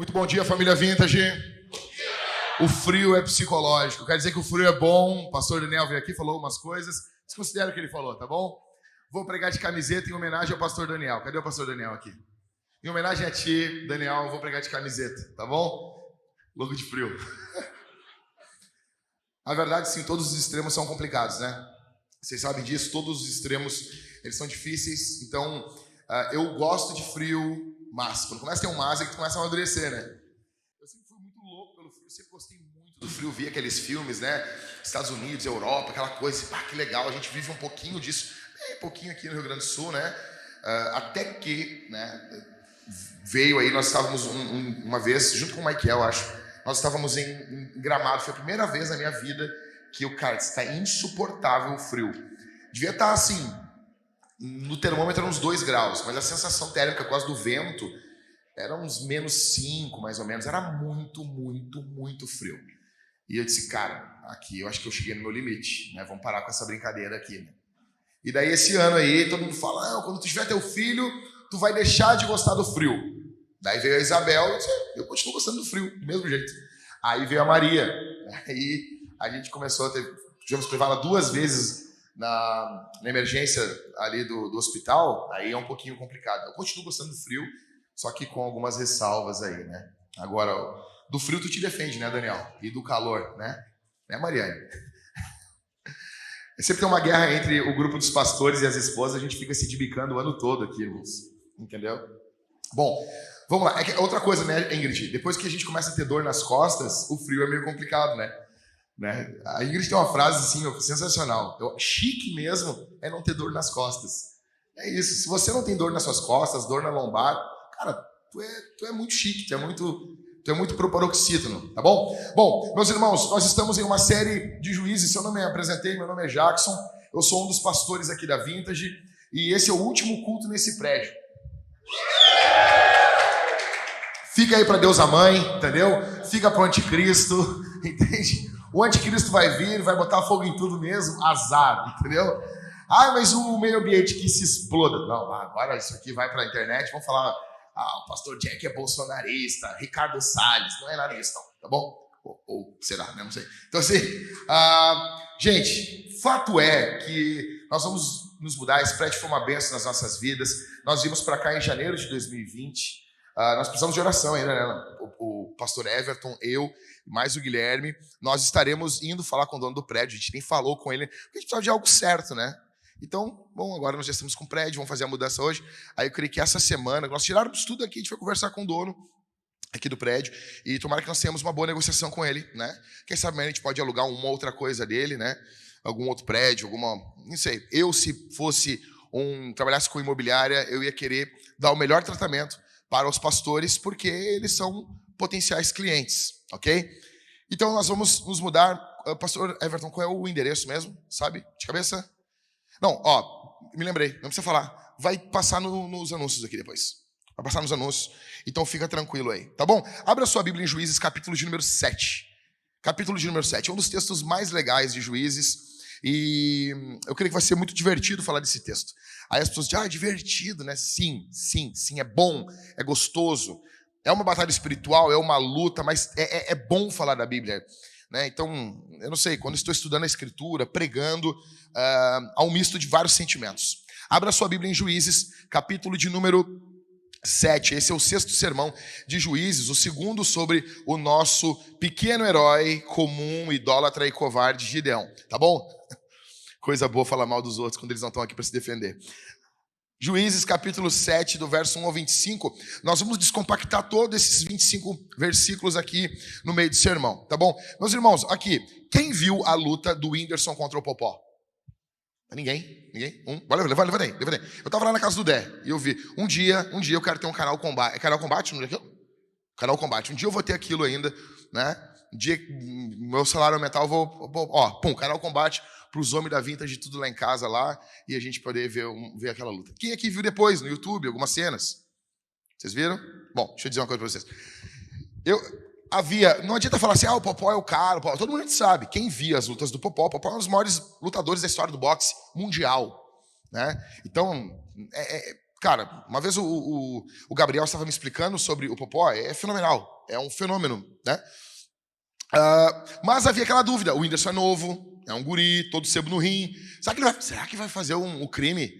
Muito bom dia, família Vintage. O frio é psicológico. Quer dizer que o frio é bom. O pastor Daniel veio aqui, falou umas coisas. Desconsidera o que ele falou, tá bom? Vou pregar de camiseta em homenagem ao pastor Daniel. Cadê o pastor Daniel aqui? Em homenagem a ti, Daniel, vou pregar de camiseta, tá bom? Louco de frio. A verdade, sim, todos os extremos são complicados, né? Vocês sabem disso, todos os extremos, eles são difíceis. Então, uh, eu gosto de frio, mas quando começa a ter um mas é que tu começa a amadurecer, né? Eu sempre fui muito louco pelo frio, sempre gostei muito do frio, vi aqueles filmes, né? Estados Unidos, Europa, aquela coisa, pá, que legal, a gente vive um pouquinho disso, bem pouquinho aqui no Rio Grande do Sul, né? Uh, até que, né, veio aí, nós estávamos um, um, uma vez, junto com o Michael, acho, nós estávamos em, em, Gramado, foi a primeira vez na minha vida que o cara está insuportável o frio. Devia estar assim, no termômetro uns 2 graus, mas a sensação térmica por causa do vento era uns menos 5, mais ou menos. Era muito, muito, muito frio. E eu disse, cara, aqui eu acho que eu cheguei no meu limite, né? Vamos parar com essa brincadeira aqui, né? E daí esse ano aí, todo mundo fala, ah, quando tu tiver teu filho, tu vai deixar de gostar do frio. Daí veio a Isabel e disse, eu continuo gostando do frio, do mesmo jeito. Aí veio a Maria. Aí a gente começou a ter, tivemos que levá-la duas vezes na, na emergência ali do, do, hospital, aí é um pouquinho complicado. Eu continuo gostando do frio, só que com algumas ressalvas aí, né? Agora, do frio tu te defende, né, Daniel? E do calor, né? Né, Mariane? Sempre tem uma guerra entre o grupo dos pastores e as esposas, a gente fica se dibicando o ano todo aqui, irmãos. Entendeu? Bom, vamos lá. É outra coisa, né, Ingrid? Depois que a gente começa a ter dor nas costas, o frio é meio complicado, né? Né? A Ingrid tem uma frase assim, sensacional. Eu, chique mesmo é não ter dor nas costas. É isso. Se você não tem dor nas suas costas, dor na lombar, cara, tu é, tu é muito chique, tu é muito, tu é muito pro paroxítono, tá bom? Bom, meus irmãos, nós estamos em uma série de juízes. Se eu não me apresentei, meu nome é Jackson. Eu sou um dos pastores aqui da Vintage e esse é o último culto nesse prédio. Fica aí para Deus a mãe, entendeu? Fica para o anticristo, entende? O anticristo vai vir, vai botar fogo em tudo mesmo, azar, entendeu? Ah, mas o meio ambiente que se exploda. Não, agora isso aqui vai para a internet, vamos falar, ah, o pastor Jack é bolsonarista, Ricardo Salles, não é nada disso, não, tá bom? Ou, ou será, né? Não sei. Então, assim, ah, gente, fato é que nós vamos nos mudar, esse prédio foi uma benção nas nossas vidas. Nós vimos para cá em janeiro de 2020. Uh, nós precisamos de oração ainda, né? O, o, pastor Everton, eu, mais o Guilherme, nós estaremos indo falar com o dono do prédio. A gente nem falou com ele, porque a gente precisava de algo certo, né? Então, bom, agora nós já estamos com o prédio, vamos fazer a mudança hoje. Aí eu creio que essa semana, nós tirarmos tudo aqui, a gente vai conversar com o dono aqui do prédio e tomara que nós tenhamos uma boa negociação com ele, né? Quem sabe a gente pode alugar uma outra coisa dele, né? Algum outro prédio, alguma, não sei. Eu se fosse um trabalhasse com imobiliária, eu ia querer dar o melhor tratamento para os pastores, porque eles são potenciais clientes, ok? Então nós vamos nos mudar. Ah, pastor Everton, qual é o endereço mesmo? Sabe? De cabeça? Não, ó, me lembrei, não precisa falar. Vai passar no, nos anúncios aqui depois. Vai passar nos anúncios. Então fica tranquilo aí, tá bom? Abra sua Bíblia em Juízes, capítulo de número 7. Capítulo de número 7. É um dos textos mais legais de Juízes. E eu creio que vai ser muito divertido falar desse texto. Aí as pessoas dizem, ah, é divertido, né? Sim, sim, sim, é bom, é gostoso. É uma batalha espiritual, é uma luta, mas é, é, é bom falar da Bíblia. Né? Então, eu não sei, quando estou estudando a Escritura, pregando, uh, há um misto de vários sentimentos. Abra sua Bíblia em Juízes, capítulo de número 7. Esse é o sexto sermão de Juízes, o segundo sobre o nosso pequeno herói comum, idólatra e covarde Gideão. Tá bom? Coisa boa falar mal dos outros quando eles não estão aqui para se defender. Juízes capítulo 7, do verso 1 ao 25. Nós vamos descompactar todos esses 25 versículos aqui no meio do sermão, tá bom? Meus irmãos, aqui, quem viu a luta do Whindersson contra o Popó? Ninguém? Ninguém? Um? Olha, levanta, levanta aí, levanta. Eu tava lá na casa do Dé e eu vi. Um dia, um dia eu quero ter um canal combate. É canal combate? Não é aquilo? Canal combate. Um dia eu vou ter aquilo ainda, né? Um dia, meu salário aumentar, eu vou. Ó, pum, canal combate para os homens da vintage tudo lá em casa lá e a gente poder ver, ver aquela luta. Quem aqui viu depois no YouTube algumas cenas? Vocês viram? Bom, deixa eu dizer uma coisa para vocês. Eu havia, não adianta falar assim, ah, o Popó é o cara, o Popó. todo mundo sabe. Quem via as lutas do Popó, o Popó é um dos maiores lutadores da história do boxe mundial, né? Então, é, é, Cara, uma vez o, o, o Gabriel estava me explicando sobre o Popó, é fenomenal, é um fenômeno, né? Uh, mas havia aquela dúvida: o Whindersson é novo, é um guri, todo sebo no rim. Será que, vai, será que vai fazer um, um, crime?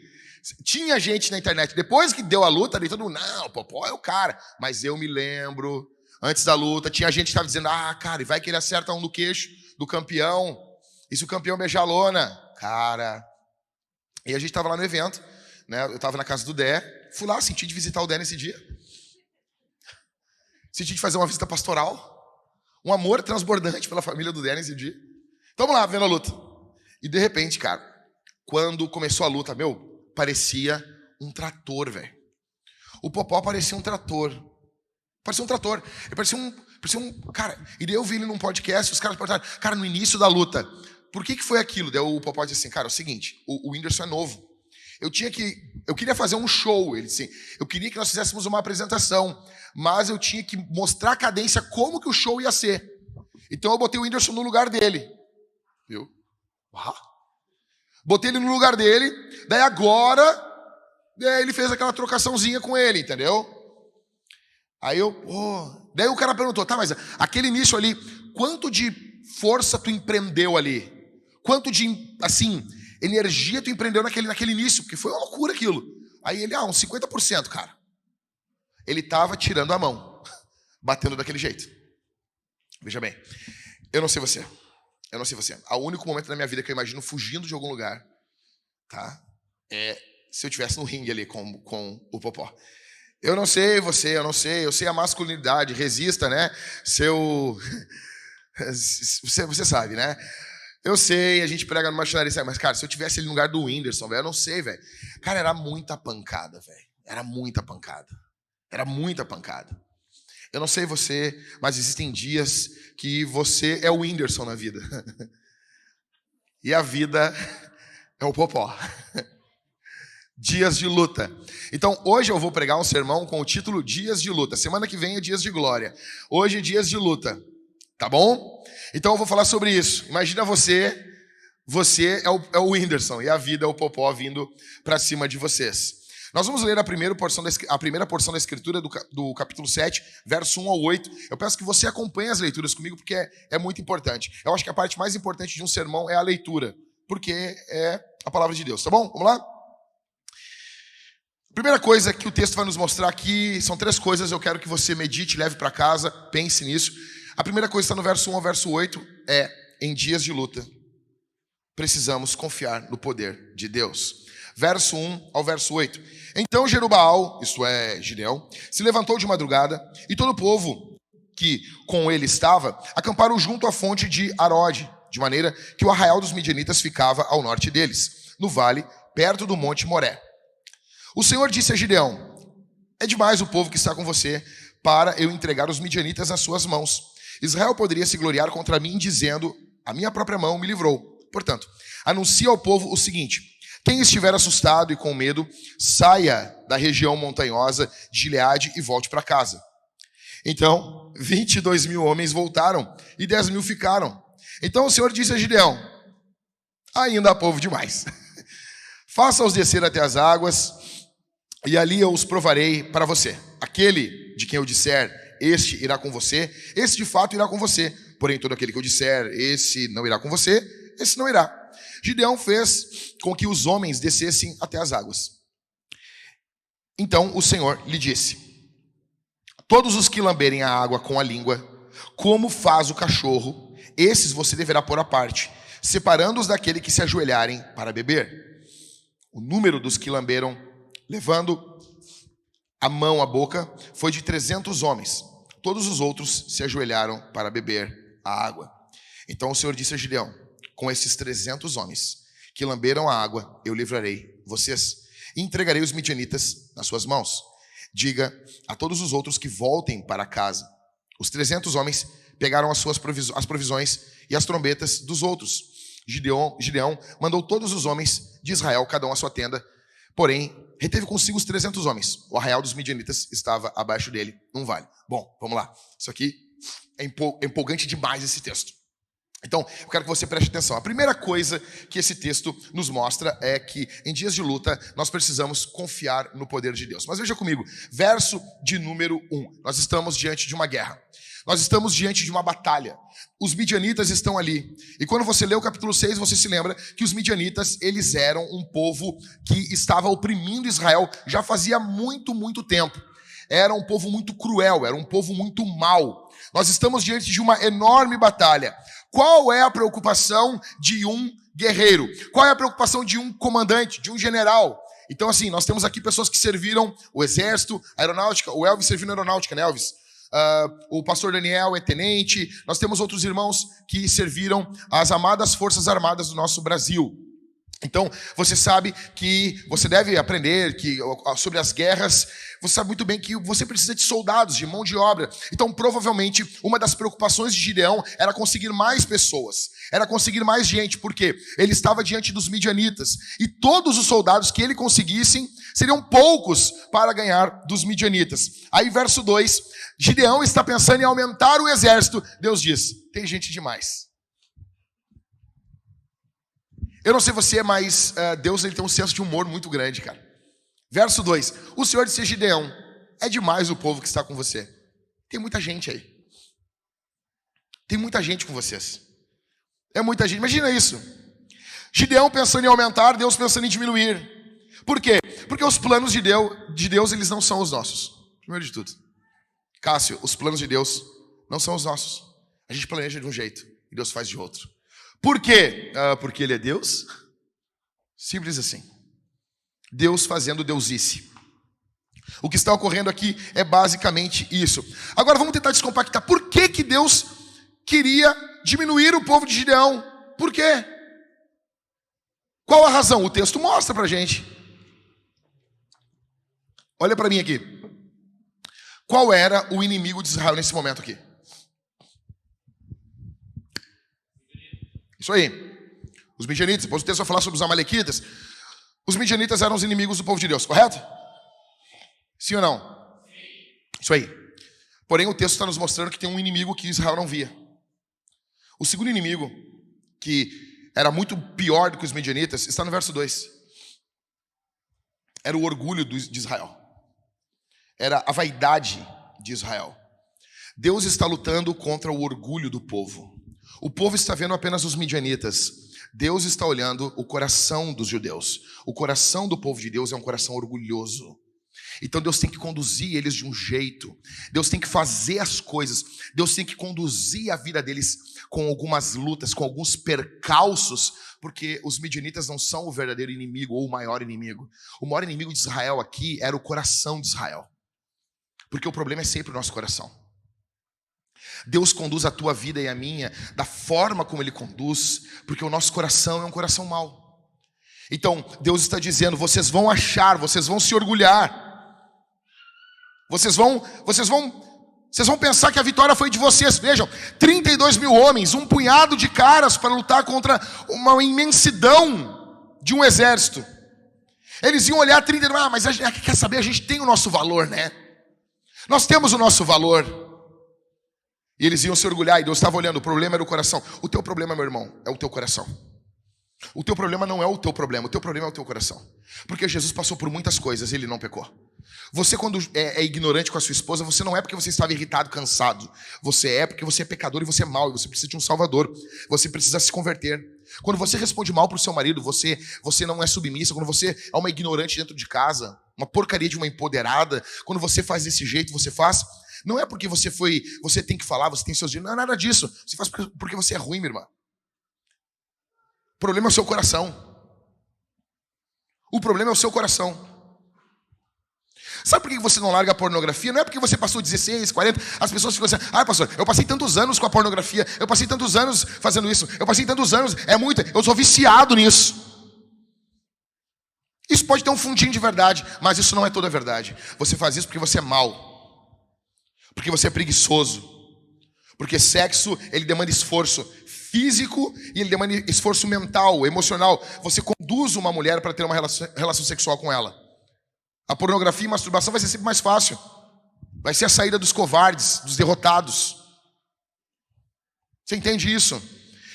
Tinha gente na internet, depois que deu a luta, ali todo mundo, não, o Popó é o cara. Mas eu me lembro, antes da luta, tinha gente que estava dizendo, ah, cara, e vai que ele acerta um no queixo do campeão. E se o campeão beijar a lona? Cara. E a gente estava lá no evento, né? Eu estava na casa do Dé, fui lá, senti de visitar o Dé nesse dia. Senti de fazer uma visita pastoral. Um amor transbordante pela família do Dé nesse dia. Vamos lá, vendo a luta. E de repente, cara, quando começou a luta, meu, parecia um trator, velho. O Popó parecia um trator. Parecia um trator. Ele parecia um, parecia um. Cara, e daí eu vi ele num podcast, os caras perguntaram, cara, no início da luta, por que, que foi aquilo? Daí o Popó disse assim, cara, é o seguinte, o, o Whindersson é novo. Eu tinha que. Eu queria fazer um show. Ele disse, eu queria que nós fizéssemos uma apresentação, mas eu tinha que mostrar a cadência como que o show ia ser. Então eu botei o Whindersson no lugar dele. Viu? Botei ele no lugar dele, daí agora daí ele fez aquela trocaçãozinha com ele, entendeu? Aí eu, oh. daí o cara perguntou, tá, mas aquele início ali, quanto de força tu empreendeu ali? Quanto de, assim, energia tu empreendeu naquele, naquele início, porque foi uma loucura aquilo. Aí ele, ah, uns 50%, cara. Ele estava tirando a mão, batendo daquele jeito. Veja bem, eu não sei você. Eu não sei você. O único momento da minha vida que eu imagino fugindo de algum lugar, tá? É se eu tivesse no ringue ali com, com o Popó. Eu não sei você, eu não sei, eu sei a masculinidade, resista, né? Seu. Você, você sabe, né? Eu sei, a gente prega no marcenaria, mas, cara, se eu tivesse ali no lugar do Whindersson, velho, eu não sei, velho. Cara, era muita pancada, velho. Era muita pancada. Era muita pancada. Eu não sei você, mas existem dias que você é o Whindersson na vida. e a vida é o popó. Dias de luta. Então, hoje eu vou pregar um sermão com o título Dias de Luta. Semana que vem é Dias de Glória. Hoje é Dias de Luta. Tá bom? Então eu vou falar sobre isso. Imagina você, você é o, é o Whindersson e a vida é o Popó vindo para cima de vocês. Nós vamos ler a primeira porção da, a primeira porção da Escritura do, do, capítulo 7, verso 1 ao 8. Eu peço que você acompanhe as leituras comigo, porque é, é muito importante. Eu acho que a parte mais importante de um sermão é a leitura, porque é a palavra de Deus, tá bom? Vamos lá? Primeira coisa que o texto vai nos mostrar aqui são três coisas. Eu quero que você medite, leve para casa, pense nisso. A primeira coisa está no verso 1 ao verso 8, é em dias de luta, precisamos confiar no poder de Deus. Verso 1 ao verso 8. Então Jerubaal, isto é, Gideão, se levantou de madrugada, e todo o povo que com ele estava, acamparam junto à fonte de Arode, de maneira que o arraial dos midianitas ficava ao norte deles, no vale, perto do monte Moré. O Senhor disse a Gideão: É demais o povo que está com você para eu entregar os midianitas nas suas mãos. Israel poderia se gloriar contra mim, dizendo: A minha própria mão me livrou. Portanto, anuncia ao povo o seguinte: quem estiver assustado e com medo, saia da região montanhosa de Gileade e volte para casa. Então, 22 mil homens voltaram e 10 mil ficaram. Então o Senhor disse a Gideão: Ainda há povo demais. Faça-os descer até as águas, e ali eu os provarei para você. Aquele de quem eu disser, este irá com você, esse de fato irá com você. Porém, todo aquele que eu disser, esse não irá com você, esse não irá. Gideão fez com que os homens descessem até as águas. Então o Senhor lhe disse: Todos os que lamberem a água com a língua, como faz o cachorro, esses você deverá pôr à parte, separando-os daquele que se ajoelharem para beber. O número dos que lamberam, levando a mão à boca, foi de trezentos homens. Todos os outros se ajoelharam para beber a água. Então o Senhor disse a Gideão: Com esses trezentos homens que lamberam a água, eu livrarei vocês e entregarei os midianitas nas suas mãos. Diga a todos os outros que voltem para casa. Os trezentos homens pegaram as suas provisões, as provisões e as trombetas dos outros. Gideão, Gideão mandou todos os homens de Israel, cada um a sua tenda, Porém, reteve consigo os 300 homens. O arraial dos midianitas estava abaixo dele, num vale. Bom, vamos lá. Isso aqui é empolgante demais esse texto. Então, eu quero que você preste atenção. A primeira coisa que esse texto nos mostra é que em dias de luta nós precisamos confiar no poder de Deus. Mas veja comigo, verso de número 1. Nós estamos diante de uma guerra. Nós estamos diante de uma batalha. Os midianitas estão ali. E quando você lê o capítulo 6, você se lembra que os midianitas, eles eram um povo que estava oprimindo Israel já fazia muito, muito tempo. Era um povo muito cruel, era um povo muito mau. Nós estamos diante de uma enorme batalha. Qual é a preocupação de um guerreiro? Qual é a preocupação de um comandante, de um general? Então, assim, nós temos aqui pessoas que serviram o exército, a aeronáutica, o Elvis serviu na aeronáutica, né, Elvis? Uh, o pastor Daniel é tenente, nós temos outros irmãos que serviram as amadas Forças Armadas do nosso Brasil. Então, você sabe que você deve aprender que sobre as guerras, você sabe muito bem que você precisa de soldados, de mão de obra. Então, provavelmente, uma das preocupações de Gideão era conseguir mais pessoas, era conseguir mais gente, porque ele estava diante dos midianitas, e todos os soldados que ele conseguissem seriam poucos para ganhar dos midianitas. Aí, verso 2, Gideão está pensando em aumentar o exército. Deus diz: tem gente demais. Eu não sei você, mas uh, Deus ele tem um senso de humor muito grande, cara. Verso 2: O Senhor disse a Gideão: É demais o povo que está com você. Tem muita gente aí. Tem muita gente com vocês. É muita gente. Imagina isso. Gideão pensando em aumentar, Deus pensando em diminuir. Por quê? Porque os planos de Deus, de Deus eles não são os nossos. Primeiro de tudo. Cássio, os planos de Deus não são os nossos. A gente planeja de um jeito e Deus faz de outro. Por quê? Ah, porque Ele é Deus? Simples assim. Deus fazendo deusice. O que está ocorrendo aqui é basicamente isso. Agora vamos tentar descompactar. Por que, que Deus queria diminuir o povo de Gideão? Por quê? Qual a razão? O texto mostra para gente. Olha para mim aqui. Qual era o inimigo de Israel nesse momento aqui? Isso aí. Os midianitas. Depois o texto vai falar sobre os amalequitas. Os midianitas eram os inimigos do povo de Deus, correto? Sim ou não? Isso aí. Porém, o texto está nos mostrando que tem um inimigo que Israel não via. O segundo inimigo, que era muito pior do que os midianitas, está no verso 2. Era o orgulho de Israel. Era a vaidade de Israel. Deus está lutando contra o orgulho do povo. O povo está vendo apenas os midianitas. Deus está olhando o coração dos judeus. O coração do povo de Deus é um coração orgulhoso. Então Deus tem que conduzir eles de um jeito. Deus tem que fazer as coisas. Deus tem que conduzir a vida deles com algumas lutas, com alguns percalços, porque os midianitas não são o verdadeiro inimigo ou o maior inimigo. O maior inimigo de Israel aqui era o coração de Israel. Porque o problema é sempre o nosso coração. Deus conduz a tua vida e a minha da forma como Ele conduz, porque o nosso coração é um coração mau. Então, Deus está dizendo: vocês vão achar, vocês vão se orgulhar, vocês vão, vocês vão, vocês vão pensar que a vitória foi de vocês. Vejam, 32 mil homens, um punhado de caras para lutar contra uma imensidão de um exército. Eles iam olhar 32, ah, mas a gente, quer saber, a gente tem o nosso valor, né? Nós temos o nosso valor. E eles iam se orgulhar, e Deus estava olhando, o problema era o coração. O teu problema, meu irmão, é o teu coração. O teu problema não é o teu problema, o teu problema é o teu coração. Porque Jesus passou por muitas coisas e ele não pecou. Você, quando é, é, ignorante com a sua esposa, você não é porque você estava irritado, cansado. Você é porque você é pecador e você é mau, e você precisa de um salvador. Você precisa se converter. Quando você responde mal para o seu marido, você, você não é submissa. Quando você é uma ignorante dentro de casa, uma porcaria de uma empoderada, quando você faz desse jeito, você faz, não é porque você foi, você tem que falar, você tem seus direitos, não é nada disso. Você faz porque você é ruim, minha irmã. O problema é o seu coração. O problema é o seu coração. Sabe por que você não larga a pornografia? Não é porque você passou 16, 40, as pessoas ficam assim, ah, pastor, eu passei tantos anos com a pornografia, eu passei tantos anos fazendo isso, eu passei tantos anos, é muito, eu sou viciado nisso. Isso pode ter um fundinho de verdade, mas isso não é toda a verdade. Você faz isso porque você é mau porque você é preguiçoso. Porque sexo, ele demanda esforço físico e ele demanda esforço mental, emocional. Você conduz uma mulher para ter uma relação, sexual com ela. A pornografia e a masturbação vai ser sempre mais fácil. Vai ser a saída dos covardes, dos derrotados. Você entende isso?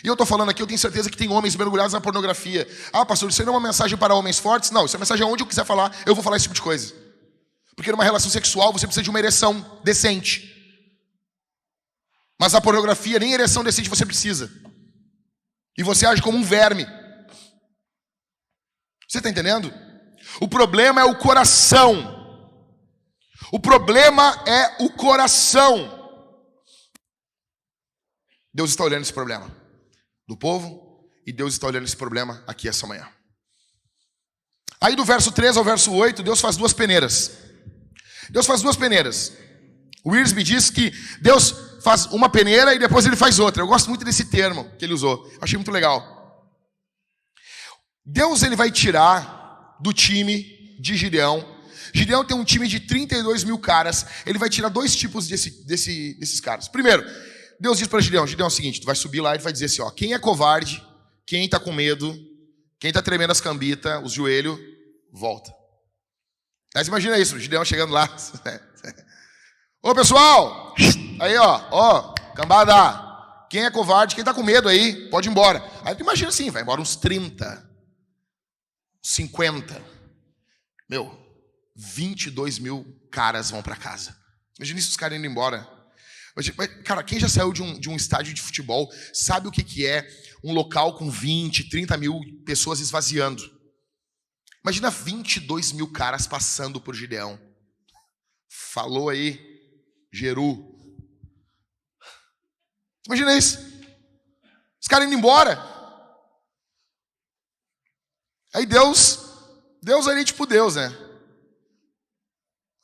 E eu estou falando aqui, eu tenho certeza que tem homens mergulhados na pornografia. Ah, pastor, isso não é uma mensagem para homens fortes? Não, isso é uma mensagem onde eu quiser falar, eu vou falar esse tipo de coisa. Porque numa relação sexual você precisa de uma ereção decente. Mas a pornografia, nem ereção decente você precisa. E você age como um verme. Você está entendendo? O problema é o coração. O problema é o coração. Deus está olhando esse problema do povo e Deus está olhando esse problema aqui essa manhã. Aí do verso 3 ao verso 8, Deus faz duas peneiras. Deus faz duas peneiras. O Wiersbe diz que Deus faz uma peneira e depois ele faz outra. Eu gosto muito desse termo que ele usou. Achei muito legal. Deus ele vai tirar do time de Gideão. Gideão tem um time de 32 mil caras. Ele vai tirar dois tipos desse, desse, desses caras. Primeiro, Deus diz para Gideão: Gideão é o seguinte, tu vai subir lá e vai dizer assim: ó, quem é covarde, quem está com medo, quem está tremendo as cambitas, os joelhos, volta. Mas imagina isso, Gideão chegando lá. Ô pessoal, aí ó, ó, cambada. Quem é covarde, quem está com medo aí, pode ir embora. Aí tu imagina assim, vai embora uns 30. 50. Meu, 22 mil caras vão para casa. Imagina isso, os caras indo embora. Cara, quem já saiu de um, de um estádio de futebol sabe o que, que é um local com 20, 30 mil pessoas esvaziando. Imagina 22 mil caras passando por Gideão. Falou aí, Geru. Imagina isso. Os caras indo embora. Aí Deus, Deus ali tipo Deus, né?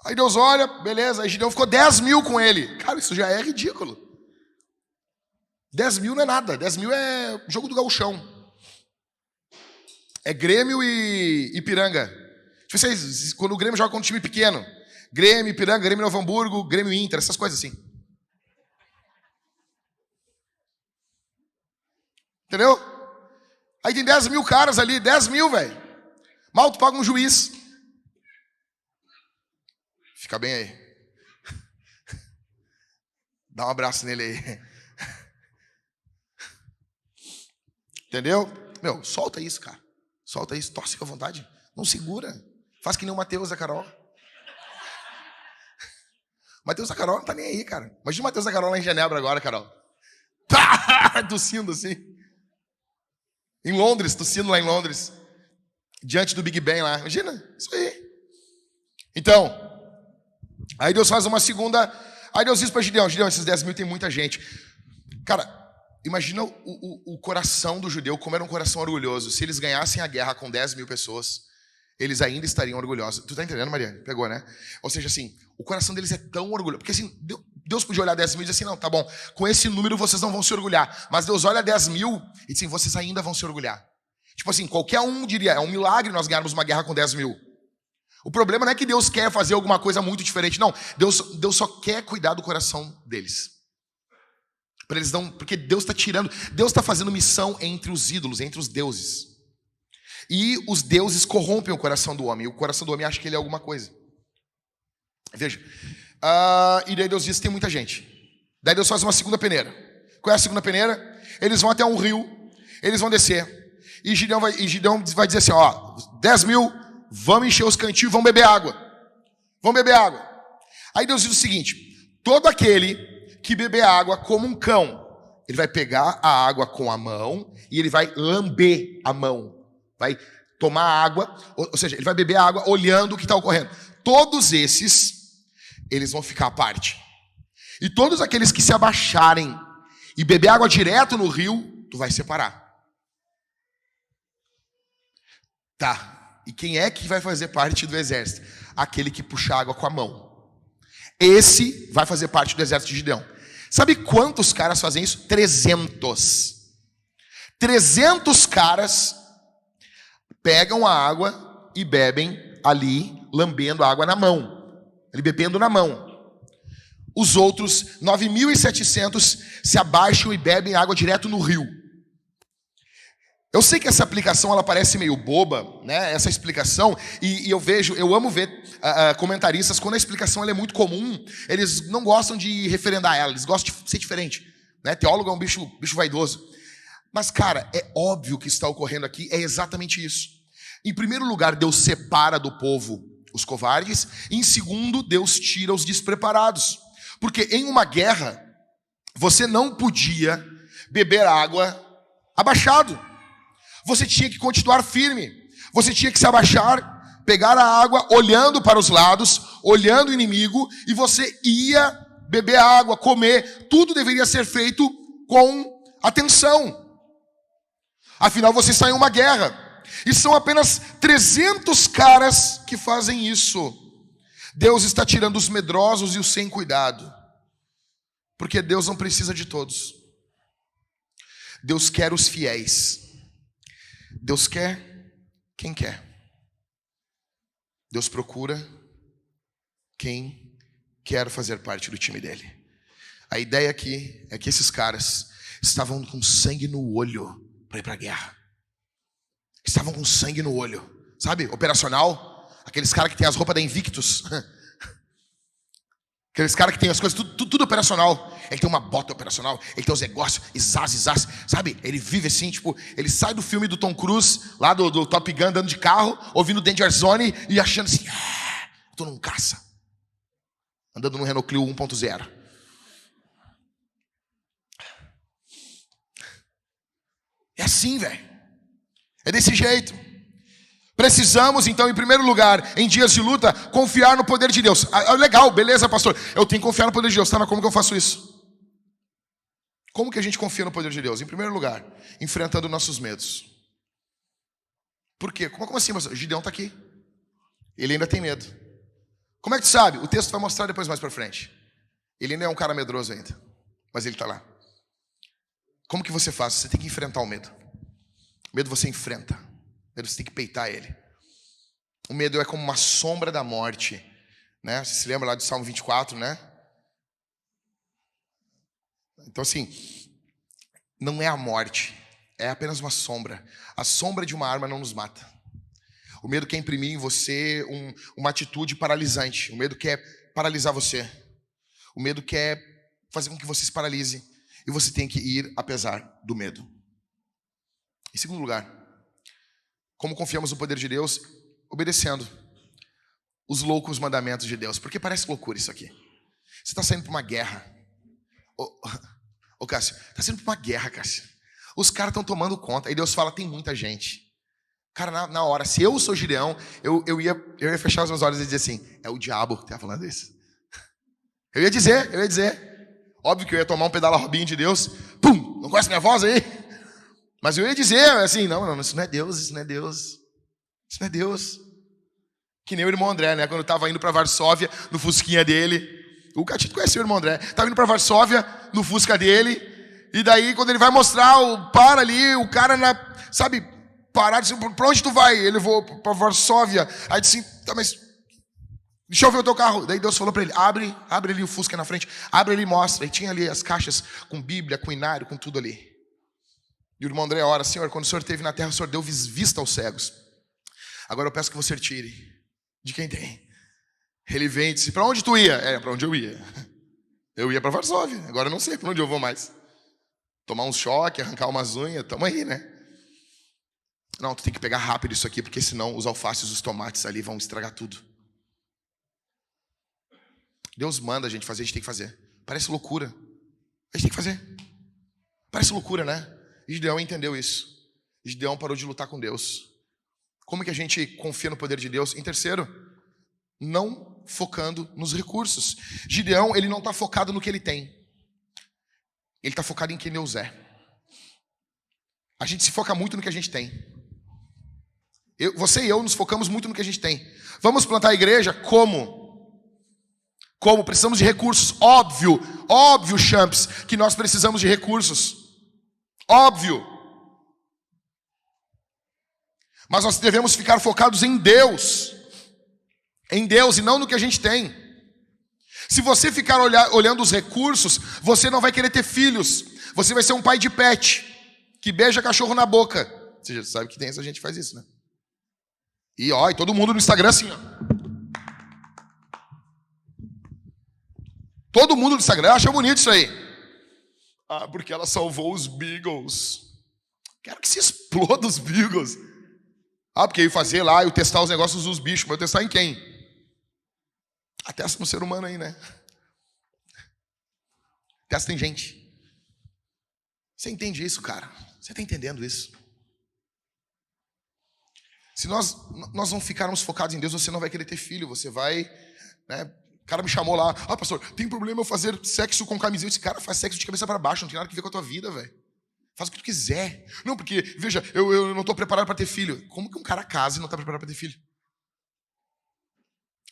Aí Deus olha, beleza, aí Gideão ficou 10 mil com ele. Cara, isso já é ridículo. 10 mil não é nada, 10 mil é jogo do gauchão. É Grêmio e Ipiranga. Tipo, vocês, quando o Grêmio joga com um time pequeno, Grêmio, Ipiranga, Grêmio Novo Hamburgo, Grêmio Inter, essas coisas assim. Entendeu? Aí tem 10 mil caras ali, 10 mil, velho. Mal tu paga um juiz. Fica bem aí. Dá um abraço nele aí. Entendeu? Meu, solta isso, cara. Solta isso, torce com a vontade. Não segura. Faz que nem o Matheus da Carol. Matheus da Carol não tá nem aí, cara. Imagina o Matheus da Carol lá em Genebra agora, Carol. Tá tossindo assim. Em Londres, tossindo lá em Londres. Diante do Big Ben lá. Imagina, isso aí. Então, aí Deus faz uma segunda. Aí Deus diz para Gideão: Gideão, esses 10 mil tem muita gente. Cara, imagina o, o, o, coração do judeu, como era um coração orgulhoso. Se eles ganhassem a guerra com 10 mil pessoas, eles ainda estariam orgulhosos. Tu tá entendendo, Mariane? Pegou, né? Ou seja, assim, o coração deles é tão orgulhoso. Porque assim, Deus podia olhar 10 mil e dizer assim: não, tá bom, com esse número vocês não vão se orgulhar. Mas Deus olha 10 mil e diz assim: vocês ainda vão se orgulhar. Tipo assim, qualquer um diria: é um milagre nós ganharmos uma guerra com 10 mil. O problema não é que Deus quer fazer alguma coisa muito diferente, não. Deus, Deus só quer cuidar do coração deles. Para eles não, porque Deus está tirando, Deus está fazendo missão entre os ídolos, entre os deuses. E os deuses corrompem o coração do homem. E o coração do homem acha que ele é alguma coisa. Veja, Uh, e daí Deus diz tem muita gente. Daí Deus faz uma segunda peneira. Qual é a segunda peneira? Eles vão até um rio, eles vão descer. E Gideão vai, e Gideão vai dizer assim: ó, 10 mil, vamos encher os cantinhos, vamos beber água. Vamos beber água. Aí Deus diz o seguinte: todo aquele que beber água como um cão, ele vai pegar a água com a mão e ele vai lamber a mão. Vai tomar água, ou, seja, ele vai beber a água olhando o que está ocorrendo. Todos esses eles vão ficar à parte. E todos aqueles que se abaixarem e beber água direto no rio, tu vai separar. Tá. E quem é que vai fazer parte do exército? Aquele que puxa água com a mão. Esse vai fazer parte do exército de Gideão. Sabe quantos caras fazem isso? 300. 300 caras pegam a água e bebem ali, lambendo a água na mão ele bebendo na mão. Os outros 9.700 se abaixam e bebem água direto no rio. Eu sei que essa aplicação ela parece meio boba, né? Essa explicação e, e eu vejo, eu amo ver uh, uh, comentaristas quando a explicação é muito comum, eles não gostam de referendar ela, eles gostam de ser diferente, né? Teólogo é um bicho, bicho vaidoso. Mas, cara, é óbvio que está ocorrendo aqui, é exatamente isso. Em primeiro lugar, Deus separa do povo os covardes. Em segundo, Deus tira os despreparados. Porque em uma guerra, você não podia beber água abaixado. Você tinha que continuar firme. Você tinha que se abaixar, pegar a água olhando para os lados, olhando o inimigo, e você ia beber água, comer. Tudo deveria ser feito com atenção. Afinal, você está em uma guerra. E são apenas 300 caras que fazem isso. Deus está tirando os medrosos e os sem cuidado. Porque Deus não precisa de todos. Deus quer os fiéis. Deus quer quem quer. Deus procura quem quer fazer parte do time dele. A ideia aqui é que esses caras estavam com sangue no olho para ir para a guerra. Estavam com sangue no olho, sabe? Operacional. Aqueles caras que tem as roupas da Invictus. Aqueles caras que tem as coisas, tudo, tudo, tudo, operacional. Ele tem uma bota operacional, ele tem os negócios, isás, isás, sabe? Ele vive assim, tipo, ele sai do filme do Tom Cruise, lá do, do Top Gun, andando de carro, ouvindo Danger Zone e achando assim, ah, tô num caça. Andando no Renault Clio 1.0. É assim, velho. É desse jeito. Precisamos, então, em primeiro lugar, em dias de luta, confiar no poder de Deus. Ah, ah, legal, beleza, pastor. Eu tenho que confiar no poder de Deus. Tá, mas como que eu faço isso? Como que a gente confia no poder de Deus? Em primeiro lugar, enfrentando nossos medos. Por quê? Como, como assim, pastor? Gideão está aqui. Ele ainda tem medo. Como é que tu sabe? O texto vai mostrar depois mais para frente. Ele ainda é um cara medroso ainda. Mas ele está lá. Como que você faz? Você tem que enfrentar o medo. O medo você enfrenta. Você tem que peitar ele. O medo é como uma sombra da morte. Né? Você se lembra lá do Salmo 24, né? Então, assim, não é a morte, é apenas uma sombra. A sombra de uma arma não nos mata. O medo quer imprimir em você um, uma atitude paralisante. O medo quer paralisar você. O medo quer fazer com que você se paralise. E você tem que ir apesar do medo. Em segundo lugar, como confiamos no poder de Deus? Obedecendo os loucos mandamentos de Deus. Porque parece loucura isso aqui. Você está saindo para uma guerra. Ô, Cássio, está saindo para uma guerra, Cássio. Os caras estão tomando conta. E Deus fala: tem muita gente. Cara, na, na hora, se eu sou Gideão, eu, eu, ia, eu ia fechar os meus olhos e dizer assim: é o diabo que está falando isso. Eu ia dizer, eu ia dizer. Óbvio que eu ia tomar um pedala robinho de Deus. Pum! Não conhece minha voz aí? Mas eu ia dizer assim: não, não, isso não é Deus, isso não é Deus. Isso não é Deus. Que nem o irmão André, né? Quando estava indo para Varsóvia, no Fusquinha dele. O Catito conheceu o irmão André. Estava indo para Varsóvia, no Fusca dele. E daí, quando ele vai mostrar, o para ali, o cara, na, sabe, parar, disse, para onde tu vai? Ele vou para Varsóvia. Aí disse, assim, tá, mas deixa eu ver o teu carro. Daí Deus falou para ele, abre, abre ali o Fusca na frente, abre ali e mostra. E tinha ali as caixas com Bíblia, com inário, com tudo ali. E o irmão André ora, Senhor, quando o Senhor esteve na terra, o Senhor deu vista aos cegos. Agora eu peço que você tire de quem tem. Ele vem e disse, para onde tu ia? É, para onde eu ia. Eu ia para Varsóvia, agora eu não sei para onde eu vou mais. Tomar um choque, arrancar umas unhas, tamo aí, né? Não, tu tem que pegar rápido isso aqui, porque senão os alfaces, os tomates ali vão estragar tudo. Deus manda a gente fazer, a gente tem que fazer. Parece loucura. A gente tem que fazer. Parece loucura, né? Gideão entendeu isso. Gideão parou de lutar com Deus. Como que a gente confia no poder de Deus? Em terceiro, não focando nos recursos. Gideão, ele não está focado no que ele tem. Ele está focado em quem Deus é. A gente se foca muito no que a gente tem. Eu, você e eu nos focamos muito no que a gente tem. Vamos plantar a igreja? Como? Como? Precisamos de recursos. Óbvio, óbvio, Champs, que nós precisamos de recursos. Óbvio. Mas nós devemos ficar focados em Deus. Em Deus e não no que a gente tem. Se você ficar olhando os recursos, você não vai querer ter filhos. Você vai ser um pai de pet, que beija cachorro na boca. Você já sabe que tem essa gente que faz isso, né? E ó, e todo mundo no Instagram assim, ó. Todo mundo no Instagram acha bonito isso aí. Ah, porque ela salvou os Beagles. Quero que se exploda os Beagles. Ah, porque eu ia fazer lá, eu testar os negócios dos bichos, mas eu testar em quem? Ah, testa no ser humano aí, né? Testa em gente. Você entende isso, cara? Você está entendendo isso? Se nós, nós não ficarmos focados em Deus, você não vai querer ter filho, você vai. Né? O cara me chamou lá, ah, pastor, tem problema eu fazer sexo com camisinha? Esse cara faz sexo de cabeça para baixo, não tem nada a ver com a tua vida, velho. Faz o que tu quiser. Não, porque, veja, eu, eu não estou preparado para ter filho. Como que um cara casa e não está preparado para ter filho?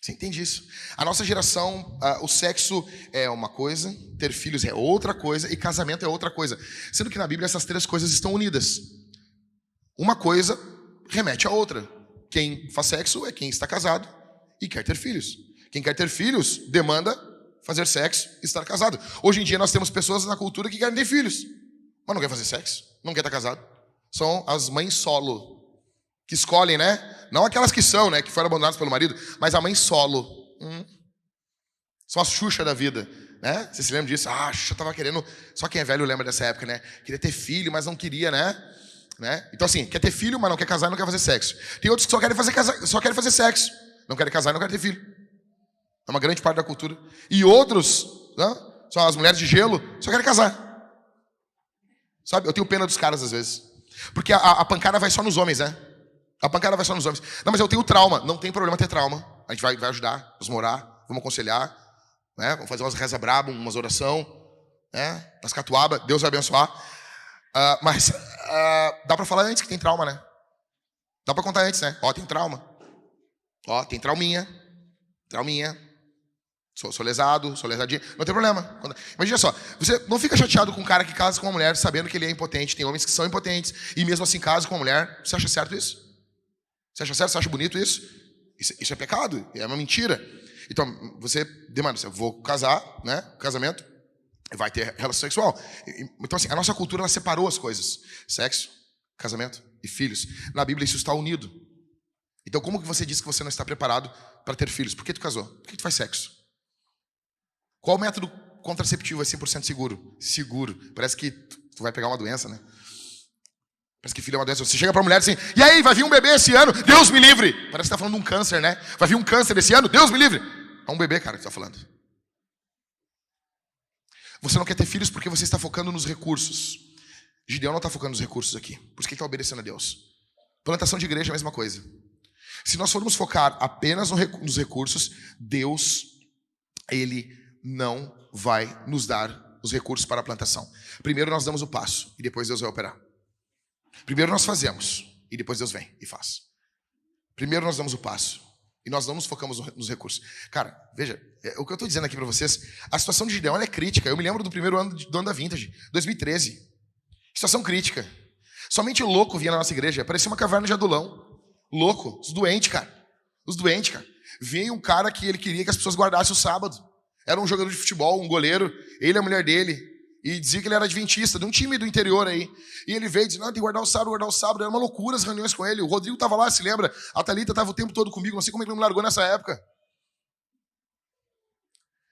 Você entende isso? A nossa geração, uh, o sexo é uma coisa, ter filhos é outra coisa e casamento é outra coisa. Sendo que na Bíblia essas três coisas estão unidas. Uma coisa remete à outra. Quem faz sexo é quem está casado e quer ter filhos. Quem quer ter filhos demanda fazer sexo e estar casado. Hoje em dia nós temos pessoas na cultura que querem ter filhos, mas não quer fazer sexo, não quer estar casado. São as mães solo que escolhem, né? Não aquelas que são, né? Que foram abandonadas pelo marido, mas a mãe solo. Hum. São as Xuxa da vida, né? Você se lembra disso? Ah, Xuxa tava querendo. Só quem é velho lembra dessa época, né? Queria ter filho, mas não queria, né? né? Então, assim, quer ter filho, mas não quer casar não quer fazer sexo. Tem outros que só querem fazer, casa... só querem fazer sexo. Não querem casar não querem ter filho. É uma grande parte da cultura. E outros, né? são as mulheres de gelo, só querem casar. Sabe? Eu tenho pena dos caras às vezes. Porque a, a pancada vai só nos homens, né? A pancada vai só nos homens. Não, mas eu tenho trauma. Não tem problema ter trauma. A gente vai, vai ajudar, vamos morar, vamos aconselhar, né? vamos fazer umas reza braba, umas oração, né? nas catuaba, Deus vai abençoar. Uh, mas uh, dá para falar antes que tem trauma, né? Dá para contar antes, né? Ó, tem trauma. Ó, tem trauminha. Trauminha. Sou, sou lesado, sou lesadinho. Não tem problema. Quando... Imagina só, você não fica chateado com um cara que casa com uma mulher sabendo que ele é impotente. Tem homens que são impotentes e mesmo assim casa com uma mulher. Você acha certo isso? Você acha certo? Você acha bonito isso? Isso, isso é pecado, é uma mentira. Então, você demanda, eu vou casar, né? Casamento, vai ter relação sexual. Então, assim, a nossa cultura ela separou as coisas: sexo, casamento e filhos. Na Bíblia isso está unido. Então, como que você diz que você não está preparado para ter filhos? Por que tu casou? Por que tu faz sexo? Qual método contraceptivo é 100% seguro? Seguro. Parece que tu vai pegar uma doença, né? Parece que filho é uma doença. Você chega para a mulher assim, e aí, vai vir um bebê esse ano? Deus me livre. Parece que está falando de um câncer, né? Vai vir um câncer esse ano? Deus me livre. É um bebê, cara, que está falando. Você não quer ter filhos porque você está focando nos recursos. Gideão não está focando nos recursos aqui. Por isso que ele está obedecendo a Deus. Plantação de igreja é a mesma coisa. Se nós formos focar apenas nos recursos, Deus, Ele não vai nos dar os recursos para a plantação. Primeiro nós damos o passo e depois Deus vai operar. Primeiro nós fazemos e depois Deus vem e faz. Primeiro nós damos o passo e nós não nos focamos nos recursos. Cara, veja, é, o que eu estou dizendo aqui para vocês, a situação de Gideão é crítica. Eu me lembro do primeiro ano do ano da Vintage, 2013. Situação crítica. Somente o louco vinha na nossa igreja, parecia uma caverna de adulão. Louco, os doentes, cara. Os doentes, cara. Veio um cara que ele queria que as pessoas guardassem o sábado. Era um jogador de futebol, um goleiro, ele e a mulher dele. E dizia que ele era adventista, de um time do interior aí. E ele veio disse: Não, tem que guardar o sábado, guardar o sábado. Era uma loucura as reuniões com ele. O Rodrigo estava lá, se lembra? A Thalita estava o tempo todo comigo. Não sei como ele não me largou nessa época.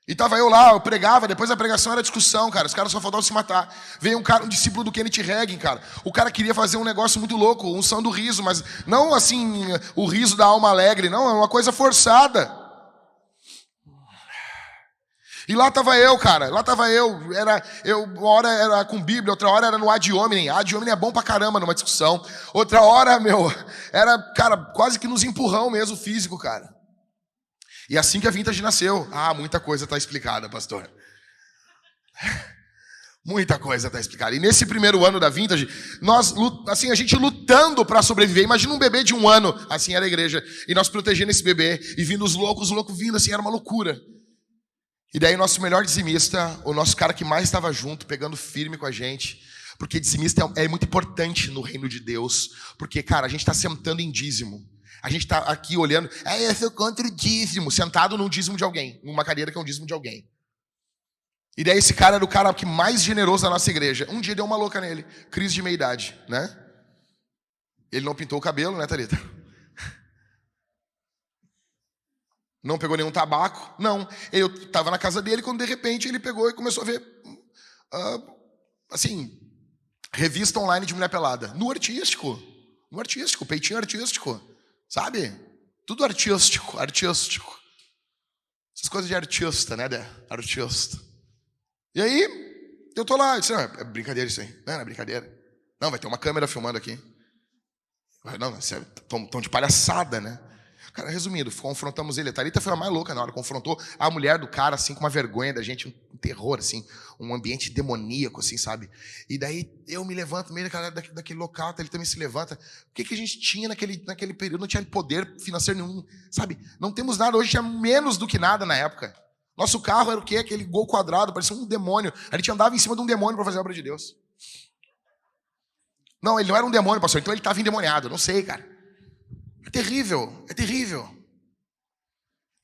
E estava eu lá, eu pregava, depois da pregação era discussão, cara. Os caras só faltavam se matar. Veio um cara, um discípulo do Kenneth Hagin, cara. O cara queria fazer um negócio muito louco, um som do riso, mas não assim, o riso da alma alegre, não, é uma coisa forçada. E lá estava eu, cara. Lá estava eu. Era, eu. Uma hora era com Bíblia, outra hora era no ad hominem. Ad hominem é bom pra caramba numa discussão. Outra hora, meu, era, cara, quase que nos empurrão mesmo físico, cara. E assim que a Vintage nasceu. Ah, muita coisa está explicada, pastor. Muita coisa está explicada. E nesse primeiro ano da Vintage, nós, assim, a gente lutando para sobreviver. Imagina um bebê de um ano, assim era a igreja. E nós protegendo esse bebê. E vindo os loucos, os loucos vindo, assim, era uma loucura. E daí nosso melhor dizimista, o nosso cara que mais estava junto, pegando firme com a gente, porque dizimista é, é muito importante no reino de Deus, porque, cara, a gente está sentando em dízimo. A gente está aqui olhando, é, eu sou contra o dízimo, sentado num dízimo de alguém, numa cadeira que é um dízimo de alguém. E daí esse cara era o cara que mais generoso da nossa igreja. Um dia deu uma louca nele, crise de meia-idade, né? Ele não pintou o cabelo, né, Thalita? Não pegou nenhum tabaco? Não. Eu estava na casa dele quando de repente ele pegou e começou a ver, uh, assim, revista online de mulher pelada. No artístico. No artístico, peitinho artístico. Sabe? Tudo artístico, artístico. Essas coisas de artista, né, Dé? Artista. E aí, eu tô lá, eu disse, não, é brincadeira isso aí. Não, não é brincadeira. Não, vai ter uma câmera filmando aqui. Não, estão é, de palhaçada, né? Cara, resumindo, confrontamos ele. A Thalita foi a mais louca na hora, confrontou a mulher do cara, assim, com uma vergonha da gente, um terror, assim, um ambiente demoníaco, assim, sabe? E daí eu me levanto meio daquele, daquele local, Thalita também se levanta. O que, que a gente tinha naquele, naquele período? Não tinha poder financeiro nenhum, sabe? Não temos nada, hoje tinha menos do que nada na época. Nosso carro era o quê? Aquele gol quadrado, parecia um demônio. A gente andava em cima de um demônio para fazer a obra de Deus. Não, ele não era um demônio, pastor, então ele estava endemoniado. Não sei, cara. É terrível, é terrível.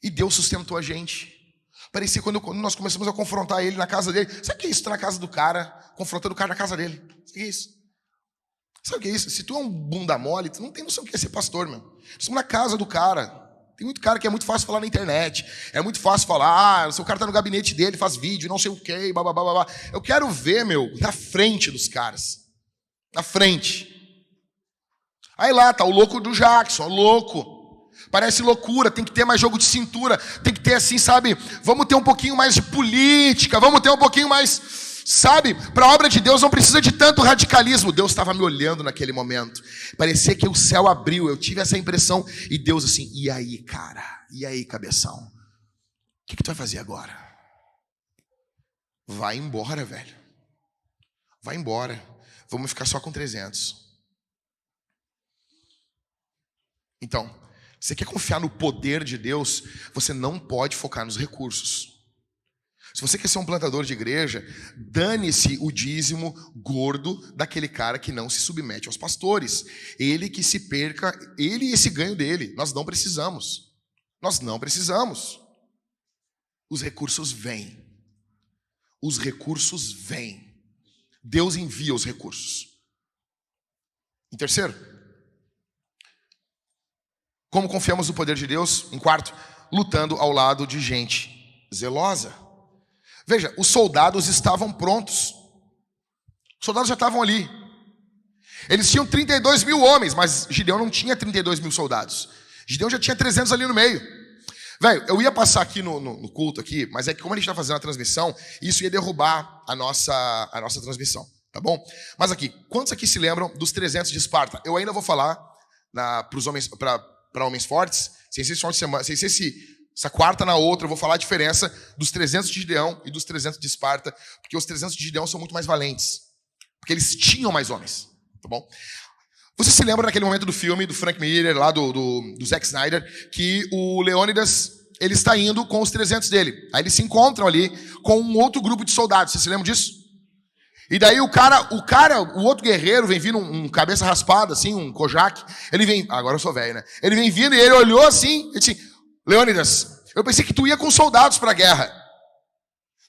E Deus sustentou a gente. Parecia quando, quando nós começamos a confrontar ele na casa dele. Sabe o que é isso? Estou na casa do cara, confrontando o cara na casa dele. Sabe o que é isso? Sabe o que é isso? Se tu é um bunda mole, tu não tem noção do que é ser pastor, meu. Nós estamos na casa do cara. Tem muito cara que é muito fácil falar na internet. É muito fácil falar, ah, o cara tá no gabinete dele, faz vídeo, não sei o quê, blá, blá. Eu quero ver, meu, na frente dos caras. Na frente. Aí lá tá o louco do Jackson, louco. Parece loucura, tem que ter mais jogo de cintura, tem que ter assim, sabe? Vamos ter um pouquinho mais de política, vamos ter um pouquinho mais, sabe? Para a obra de Deus não precisa de tanto radicalismo. Deus estava me olhando naquele momento. Parecia que o céu abriu, eu tive essa impressão e Deus assim, e aí, cara? E aí, cabeção? O que, que tu vai fazer agora? Vai embora, velho. Vai embora. Vamos ficar só com 300. Então, você quer confiar no poder de Deus, você não pode focar nos recursos. Se você quer ser um plantador de igreja, dane-se o dízimo gordo daquele cara que não se submete aos pastores. Ele que se perca, ele e esse ganho dele. Nós não precisamos. Nós não precisamos. Os recursos vêm. Os recursos vêm. Deus envia os recursos. Em terceiro, como confiamos no poder de Deus? Em quarto, lutando ao lado de gente zelosa. Veja, os soldados estavam prontos. Os soldados já estavam ali. Eles tinham 32 mil homens, mas Gideão não tinha 32 mil soldados. Gideão já tinha 300 ali no meio. Velho, eu ia passar aqui no, no, no, culto aqui, mas é que como a gente está fazendo a transmissão, isso ia derrubar a nossa, a nossa transmissão, tá bom? Mas aqui, quantos aqui se lembram dos 300 de Esparta? Eu ainda vou falar para os homens, para para homens fortes, sem ser, semana, sem ser essa quarta na outra, eu vou falar a diferença dos 300 de Gideão e dos 300 de Esparta, porque os 300 de Gideão são muito mais valentes, porque eles tinham mais homens, tá bom? Você se lembra daquele momento do filme do Frank Miller, lá do, do, do Zack Snyder, que o Leônidas ele está indo com os 300 dele. Aí eles se encontram ali com um outro grupo de soldados. Você se lembra disso? E daí o cara, o cara, o outro guerreiro vem vindo um, um cabeça raspada, assim, um Kojak. Ele vem, agora eu sou velho, né? Ele vem vindo e ele olhou assim, e disse, Leônidas, eu pensei que tu ia com soldados para a guerra.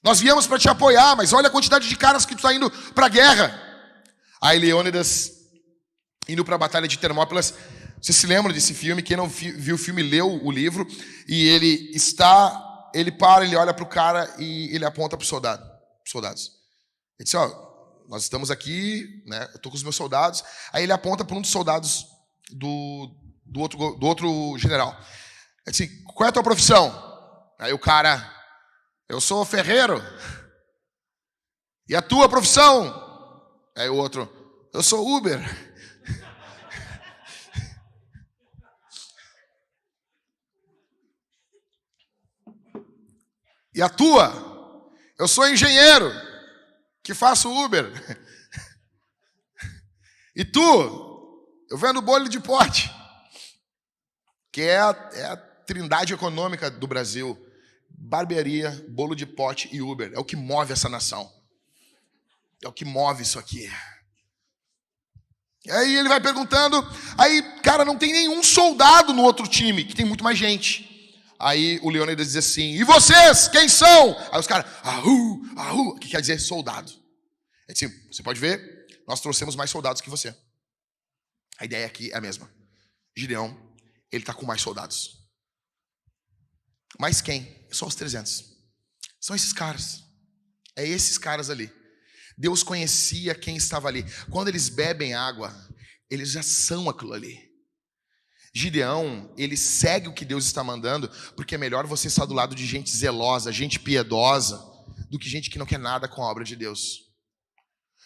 Nós viemos para te apoiar, mas olha a quantidade de caras que tu está indo para a guerra. Aí Leônidas, indo para a batalha de Termópilas, você se lembra desse filme? Quem não viu o filme, leu o livro. E ele está, ele para, ele olha para o cara e ele aponta para os soldado, soldados. Ele disse, ó, nós estamos aqui, né? Eu estou com os meus soldados. Aí ele aponta para um dos soldados do, do, outro, do outro general. Ele disse, qual é a tua profissão? Aí o cara, eu sou ferreiro. E a tua profissão? Aí o outro, eu sou Uber. E a tua? Eu sou engenheiro que faço Uber. E tu, eu vendo bolho de pote, que é a, é a trindade econômica do Brasil. Barbearia, bolo de pote e Uber. É o que move essa nação. É o que move isso aqui. E aí ele vai perguntando, aí, cara, não tem nenhum soldado no outro time, que tem muito mais gente. Aí o Leônidas diz assim: E vocês, quem são? Aí os caras, ahu, ahu, que quer dizer soldado. É assim, você pode ver, nós trouxemos mais soldados que você. A ideia aqui é a mesma. Gideão, ele está com mais soldados. Mas quem? Só os 300. São esses caras. É esses caras ali. Deus conhecia quem estava ali. Quando eles bebem água, eles já são aquilo ali. Gideão, ele segue o que Deus está mandando, porque é melhor você estar do lado de gente zelosa, gente piedosa, do que gente que não quer nada com a obra de Deus.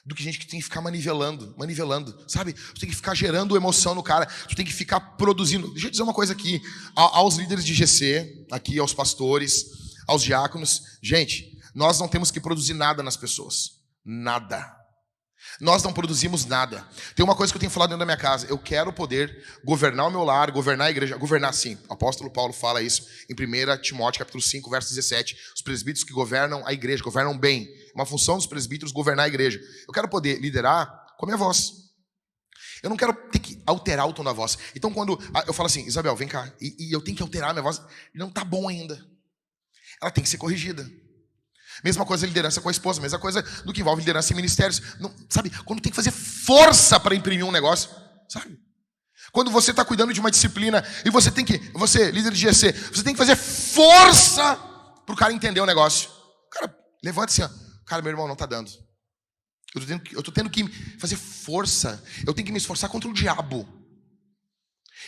Do que gente que tem que ficar manivelando, manivelando, sabe? Tu tem que ficar gerando emoção no cara, tu tem que ficar produzindo. Deixa eu dizer uma coisa aqui, aos líderes de GC, aqui aos pastores, aos diáconos. Gente, nós não temos que produzir nada nas pessoas. Nada. Nós não produzimos nada. Tem uma coisa que eu tenho falado dentro da minha casa. Eu quero poder governar o meu lar, governar a igreja. Governar sim. O apóstolo Paulo fala isso em 1 Timóteo capítulo 5, verso 17. Os presbíteros que governam a igreja, governam bem. É uma função dos presbíteros governar a igreja. Eu quero poder liderar com a minha voz. Eu não quero ter que alterar o tom da voz. Então, quando eu falo assim, Isabel, vem cá, e, e eu tenho que alterar a minha voz, não está bom ainda. Ela tem que ser corrigida. Mesma coisa liderança com a esposa, mesma coisa do que envolve liderança em ministérios. Não, sabe, quando tem que fazer força para imprimir um negócio, sabe? Quando você está cuidando de uma disciplina e você tem que, você, líder de GC, você tem que fazer força para o cara entender o negócio. O cara levanta assim, ó, cara, meu irmão não está dando. Eu estou tendo, tendo que fazer força. Eu tenho que me esforçar contra o diabo.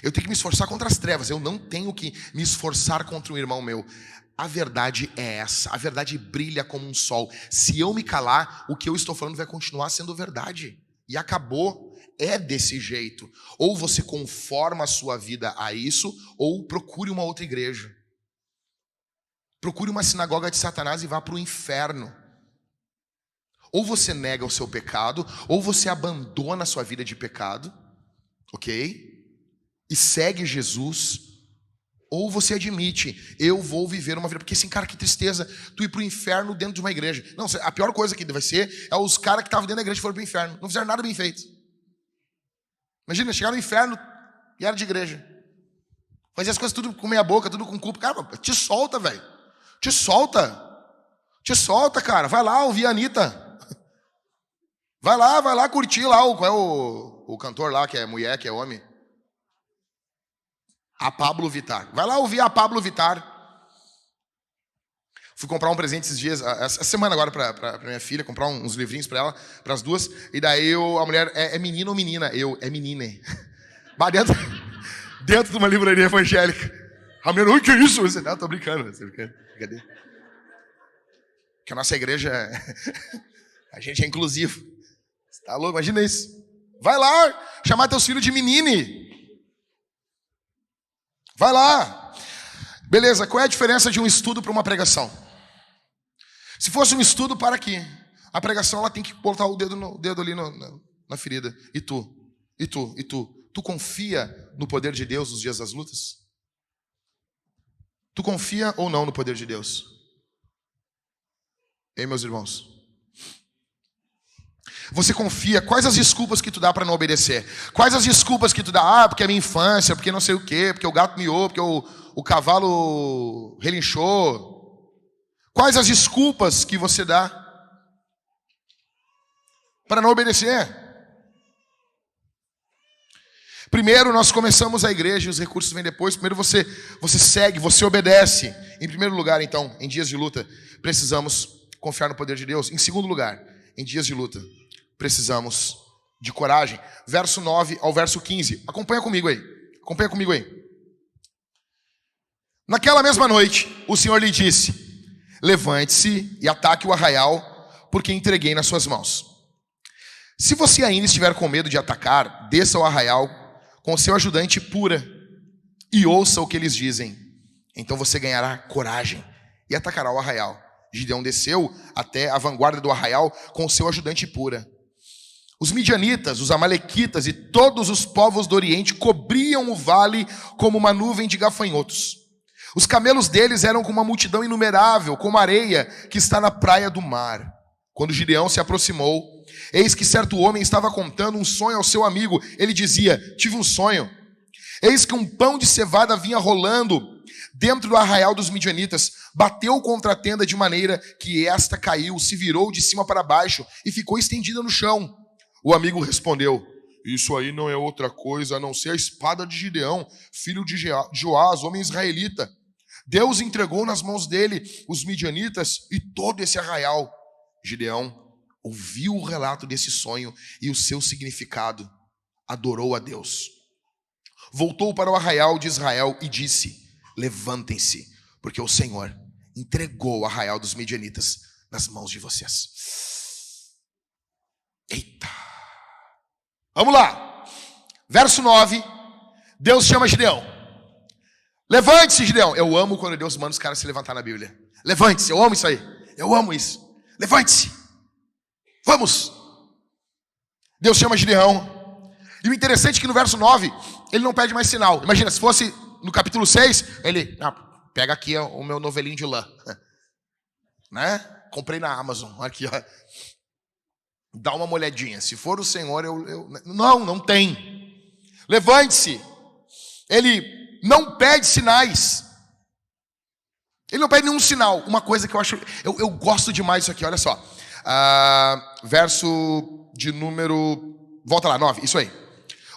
Eu tenho que me esforçar contra as trevas. Eu não tenho que me esforçar contra um irmão meu. A verdade é essa. A verdade brilha como um sol. Se eu me calar, o que eu estou falando vai continuar sendo verdade. E acabou. É desse jeito. Ou você conforma a sua vida a isso, ou procure uma outra igreja. Procure uma sinagoga de Satanás e vá para o inferno. Ou você nega o seu pecado, ou você abandona a sua vida de pecado, ok? E segue Jesus ou você admite, eu vou viver uma vida. Porque assim, cara, que tristeza, tu ir para o inferno dentro de uma igreja. Não, a pior coisa que vai ser é os caras que estavam dentro da igreja foram para o inferno. Não fizeram nada bem feito. Imagina, chegaram no inferno e era de igreja. Fazia as coisas tudo com meia boca, tudo com culpa. Cara, te solta, velho. Te solta. Te solta, cara. Vai lá ouvir a Anitta. Vai lá, vai lá curtir lá o, qual é o, o cantor lá, que é mulher, que é homem. A Pablo Vitar. Vai lá ouvir a Pablo Vitar. Fui comprar um presente esses dias, essa semana agora para minha filha, comprar uns livrinhos para ela, para as duas. E daí eu, a mulher, é, é menino ou menina? Eu, é menina. Bah, dentro, dentro de uma livraria evangélica. A mulher, o que é isso? Eu não, tô brincando. Cadê? Que a nossa igreja, é, a gente é inclusivo. Você tá louco? Imagina isso. Vai lá, chamar teus filhos de menine. Vai lá. Beleza, qual é a diferença de um estudo para uma pregação? Se fosse um estudo, para aqui. A pregação ela tem que botar o dedo, no, dedo ali no, na, na ferida. E tu? E tu? E tu? Tu confia no poder de Deus nos dias das lutas? Tu confia ou não no poder de Deus? Ei, meus irmãos? Você confia? Quais as desculpas que tu dá para não obedecer? Quais as desculpas que tu dá? Ah, porque é minha infância, porque não sei o quê, porque o gato miou, porque o, o cavalo relinchou. Quais as desculpas que você dá para não obedecer? Primeiro nós começamos a igreja e os recursos vêm depois. Primeiro você, você segue, você obedece. Em primeiro lugar, então, em dias de luta, precisamos confiar no poder de Deus. Em segundo lugar, em dias de luta, precisamos de coragem. Verso 9 ao verso 15. Acompanha comigo aí. Acompanha comigo aí. Naquela mesma noite, o Senhor lhe disse: Levante-se e ataque o arraial, porque entreguei nas suas mãos. Se você ainda estiver com medo de atacar, desça ao arraial com seu ajudante pura e ouça o que eles dizem. Então você ganhará coragem e atacará o arraial. Gideão desceu até a vanguarda do arraial com seu ajudante pura. Os midianitas, os amalequitas e todos os povos do Oriente cobriam o vale como uma nuvem de gafanhotos. Os camelos deles eram como uma multidão inumerável, como areia que está na praia do mar. Quando Gideão se aproximou, eis que certo homem estava contando um sonho ao seu amigo. Ele dizia: Tive um sonho. Eis que um pão de cevada vinha rolando dentro do arraial dos midianitas, bateu contra a tenda de maneira que esta caiu, se virou de cima para baixo e ficou estendida no chão. O amigo respondeu: Isso aí não é outra coisa a não ser a espada de Gideão, filho de Joás, homem israelita. Deus entregou nas mãos dele os midianitas e todo esse arraial. Gideão ouviu o relato desse sonho e o seu significado, adorou a Deus. Voltou para o arraial de Israel e disse: Levantem-se, porque o Senhor entregou o arraial dos medianitas nas mãos de vocês. Eita! Vamos lá. Verso 9. Deus chama Gideão. Levante-se, Gideão. Eu amo quando Deus manda os caras se levantar na Bíblia. Levante-se, eu amo isso aí. Eu amo isso. Levante-se. Vamos. Deus chama Gideão. E o interessante é que no verso 9, ele não pede mais sinal. Imagina, se fosse no capítulo 6, ele, ah, pega aqui o meu novelinho de lã. né? Comprei na Amazon, aqui, ó. Dá uma molhadinha. Se for o Senhor, eu. eu... Não, não tem. Levante-se. Ele não pede sinais. Ele não pede nenhum sinal. Uma coisa que eu acho. Eu, eu gosto demais disso aqui, olha só. Ah, verso de número. Volta lá, 9, isso aí.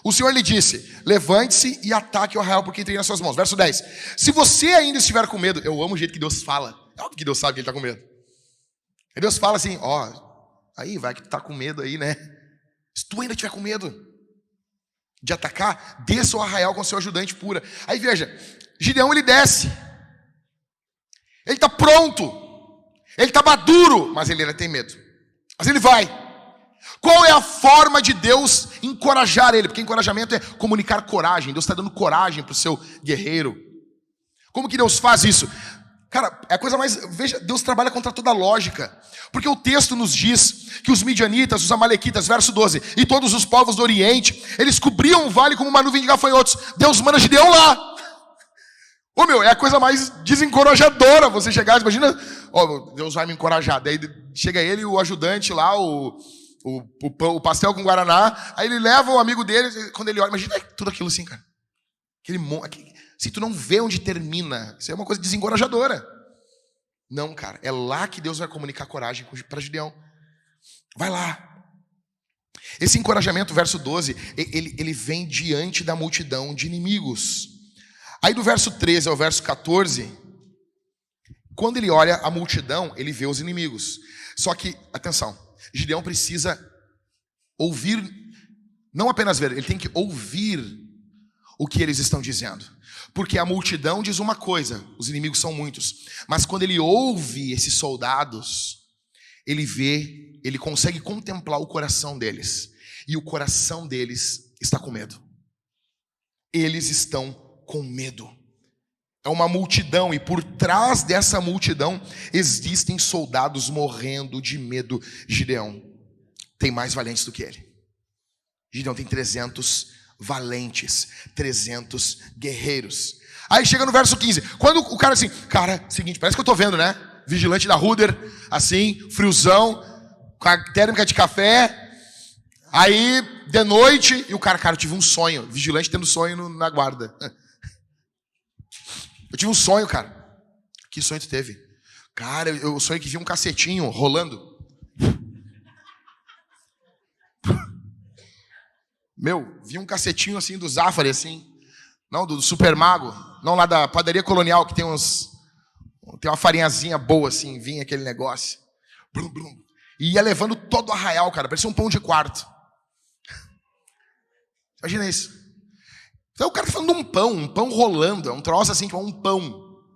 O Senhor lhe disse: Levante-se e ataque o arraial, porque entrei nas suas mãos. Verso 10. Se você ainda estiver com medo, eu amo o jeito que Deus fala. É óbvio que Deus sabe que ele está com medo. E Deus fala assim: Ó, aí vai que tu está com medo aí, né? Se tu ainda estiver com medo de atacar, desça o arraial com seu ajudante pura. Aí veja, Gideão ele desce. Ele está pronto. Ele está maduro, mas ele ainda tem medo. Mas ele vai. Qual é a forma de Deus encorajar ele? Porque encorajamento é comunicar coragem. Deus está dando coragem para o seu guerreiro. Como que Deus faz isso? Cara, é a coisa mais. Veja, Deus trabalha contra toda lógica. Porque o texto nos diz que os midianitas, os amalequitas, verso 12, e todos os povos do Oriente, eles cobriam o vale como uma nuvem de gafanhotos. Deus manda Gideão lá. Ô meu, é a coisa mais desencorajadora você chegar. Imagina, ó, Deus vai me encorajar. Daí chega ele, o ajudante lá, o o, o, o, pastel com Guaraná, aí ele leva o amigo dele, quando ele olha, imagina tudo aquilo assim, cara. Aquele monte. Se tu não vê onde termina, isso é uma coisa desencorajadora. Não, cara, é lá que Deus vai comunicar coragem para Gideão. Vai lá. Esse encorajamento, verso 12, ele, ele vem diante da multidão de inimigos. Aí do verso 13 ao verso 14, quando ele olha a multidão, ele vê os inimigos. Só que, atenção, Gideão precisa ouvir, não apenas ver, ele tem que ouvir o que eles estão dizendo. Porque a multidão diz uma coisa, os inimigos são muitos, mas quando ele ouve esses soldados, ele vê, ele consegue contemplar o coração deles, e o coração deles está com medo. Eles estão com medo. É uma multidão, e por trás dessa multidão existem soldados morrendo de medo. Gideão tem mais valentes do que ele. Gideão tem 300 valentes, 300 guerreiros. Aí chega no verso 15. Quando o cara assim, cara, seguinte, parece que eu tô vendo, né? Vigilante da Ruder, assim, friozão, com a térmica de café. Aí, de noite, e o cara, cara, eu tive um sonho. Vigilante tendo sonho na guarda. Eu tive um sonho, cara. Que sonho tu teve? Cara, eu, sonhei que vi um cacetinho rolando. Meu, vi um cacetinho assim do Zafari, assim. Não, do Super Mago. Não lá da padaria colonial, que tem uns. Tem uma farinhazinha boa, assim, vinha aquele negócio. Blum, blum. E ia levando todo o arraial, cara. Parecia um pão de quarto. Imagina isso. Então o cara tá falando de um pão, um pão rolando, é um troço assim que é um pão,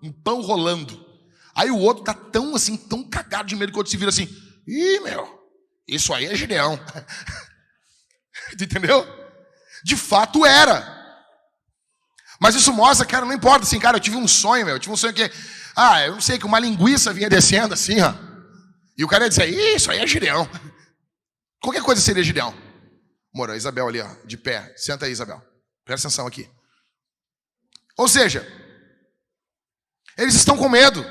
um pão rolando. Aí o outro tá tão assim, tão cagado de medo que o outro se vira assim, ih, meu, isso aí é Gideão. Entendeu? De fato era. Mas isso mostra, cara, não importa assim, cara, eu tive um sonho, meu, eu tive um sonho que, ah, eu não sei, que uma linguiça vinha descendo assim, ó. E o cara ia dizer, isso aí é Gideão. Qualquer coisa seria Gideão. Moro, a Isabel ali, ó, de pé. Senta aí, Isabel. Presta atenção aqui. Ou seja, eles estão com medo.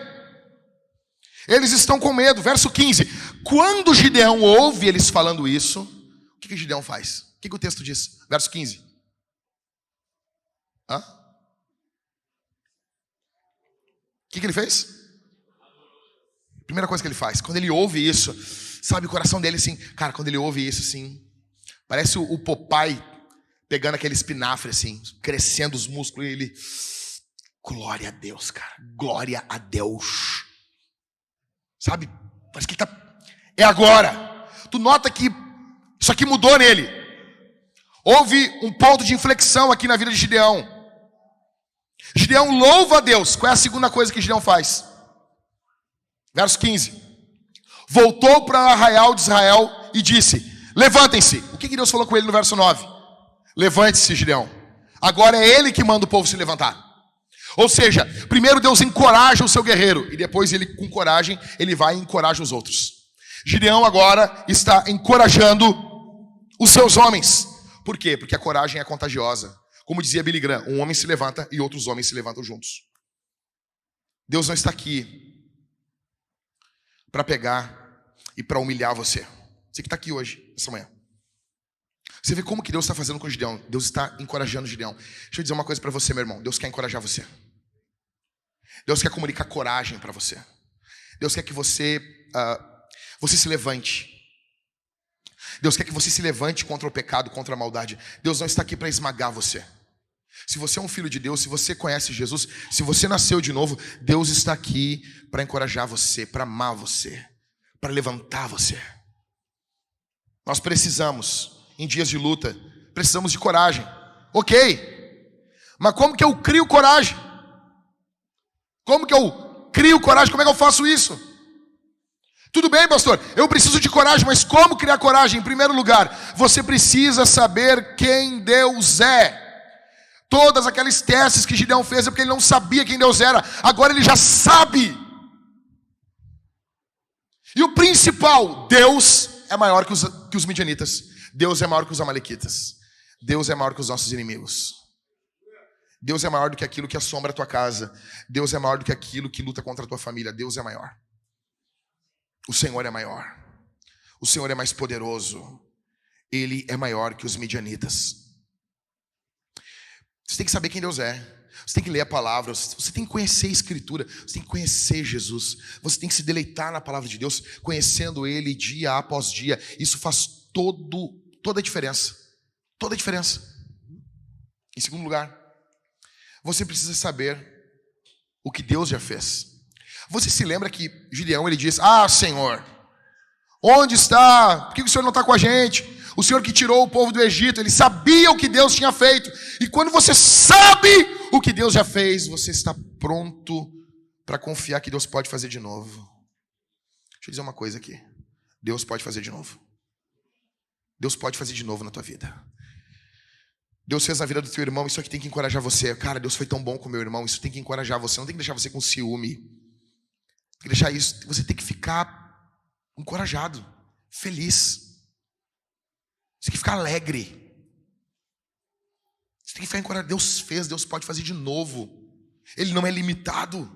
Eles estão com medo. Verso 15. Quando Gideão ouve eles falando isso, o que, que Gideão faz? O que, que o texto diz? Verso 15. Hã? O que, que ele fez? Primeira coisa que ele faz, quando ele ouve isso, sabe o coração dele assim, cara, quando ele ouve isso assim, parece o, Popeye pegando aquele espinafre assim, crescendo os músculos, e ele. Glória a Deus, cara. Glória a Deus. Sabe? Parece que ele tá. É agora. tu nota que isso aqui mudou nele. Houve um ponto de inflexão aqui na vida de Gideão. Gideão louva a Deus. Qual é a segunda coisa que Gideão faz? Verso 15. Voltou para o arraial de Israel e disse: Levantem-se. O que Deus falou com ele no verso 9? Levante-se, Gideão. Agora é ele que manda o povo se levantar. Ou seja, primeiro Deus encoraja o seu guerreiro e depois ele com coragem, ele vai e encoraja os outros. Gideão agora está encorajando os seus homens. Por quê? Porque a coragem é contagiosa. Como dizia Billy Graham, um homem se levanta e outros homens se levantam juntos. Deus não está aqui para pegar e para humilhar você. Você que está aqui hoje, essa manhã. Você vê como que Deus está fazendo com o Gideão. Deus está encorajando o Gideão. Deixa eu dizer uma coisa para você, meu irmão. Deus quer encorajar você. Deus quer comunicar coragem para você. Deus quer que você, uh, você se levante. Deus quer que você se levante contra o pecado, contra a maldade. Deus não está aqui para esmagar você. Se você é um filho de Deus, se você conhece Jesus, se você nasceu de novo, Deus está aqui para encorajar você, para amar você, para levantar você. Nós precisamos, em dias de luta, precisamos de coragem. Ok, mas como que eu crio coragem? Como que eu crio coragem? Como é que eu faço isso? Tudo bem, pastor, eu preciso de coragem, mas como criar coragem? Em primeiro lugar, você precisa saber quem Deus é. Todas aquelas testes que Gideão fez é porque ele não sabia quem Deus era, agora ele já sabe. E o principal, Deus é maior que os, que os midianitas, Deus é maior que os amalequitas, Deus é maior que os nossos inimigos. Deus é maior do que aquilo que assombra a tua casa. Deus é maior do que aquilo que luta contra a tua família. Deus é maior. O Senhor é maior. O Senhor é mais poderoso. Ele é maior que os midianitas. Você tem que saber quem Deus é. Você tem que ler a palavra, você tem que conhecer a Escritura, você tem que conhecer Jesus, você tem que se deleitar na palavra de Deus, conhecendo Ele dia após dia. Isso faz todo, toda a diferença. Toda a diferença. Em segundo lugar, você precisa saber o que Deus já fez. Você se lembra que Gideão ele diz: Ah, Senhor, onde está? Por que o Senhor não está com a gente? O Senhor que tirou o povo do Egito, ele sabia o que Deus tinha feito. E quando você sabe o que Deus já fez, você está pronto para confiar que Deus pode fazer de novo. Deixa eu dizer uma coisa aqui. Deus pode fazer de novo. Deus pode fazer de novo na tua vida. Deus fez na vida do teu irmão, isso aqui tem que encorajar você. Cara, Deus foi tão bom com meu irmão, isso tem que encorajar você. Não tem que deixar você com ciúme. Tem que deixar isso. Você tem que ficar encorajado, feliz. Você tem que ficar alegre. Você tem que ficar encorajado. Deus fez, Deus pode fazer de novo. Ele não é limitado.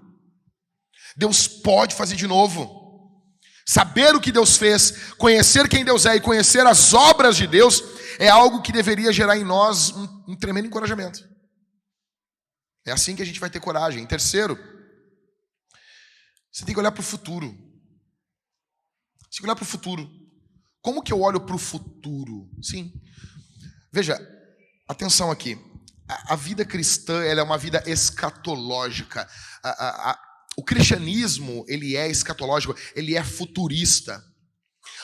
Deus pode fazer de novo. Saber o que Deus fez, conhecer quem Deus é e conhecer as obras de Deus é algo que deveria gerar em nós um, um tremendo encorajamento. É assim que a gente vai ter coragem. Em terceiro, você tem que olhar para o futuro. Você tem que olhar para o futuro. Como que eu olho para o futuro? Sim. Veja, atenção aqui. A, a vida cristã é uma vida escatológica. A, a, o cristianismo ele é escatológico, ele é futurista.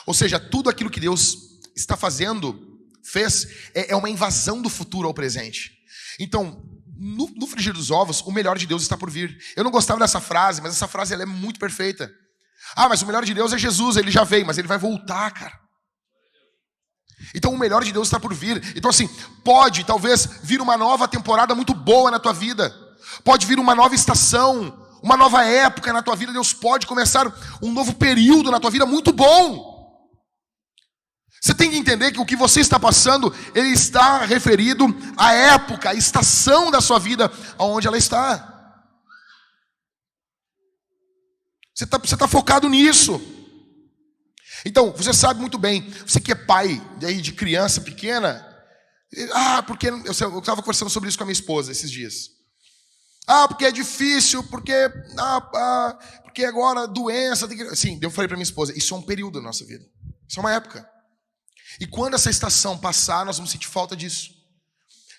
Ou seja, tudo aquilo que Deus está fazendo fez é, é uma invasão do futuro ao presente. Então, no, no frigir dos ovos, o melhor de Deus está por vir. Eu não gostava dessa frase, mas essa frase ela é muito perfeita. Ah, mas o melhor de Deus é Jesus, ele já veio, mas ele vai voltar, cara. Então o melhor de Deus está por vir. Então, assim, pode talvez vir uma nova temporada muito boa na tua vida, pode vir uma nova estação, uma nova época na tua vida. Deus pode começar um novo período na tua vida muito bom. Você tem que entender que o que você está passando, ele está referido à época, à estação da sua vida, aonde ela está. Você está, está focado nisso. Então, você sabe muito bem, você que é pai de criança pequena, ah, porque eu estava conversando sobre isso com a minha esposa esses dias. Ah, porque é difícil, porque, ah, ah, porque agora doença. Sim, eu falei para minha esposa, isso é um período da nossa vida. Isso é uma época. E quando essa estação passar, nós vamos sentir falta disso.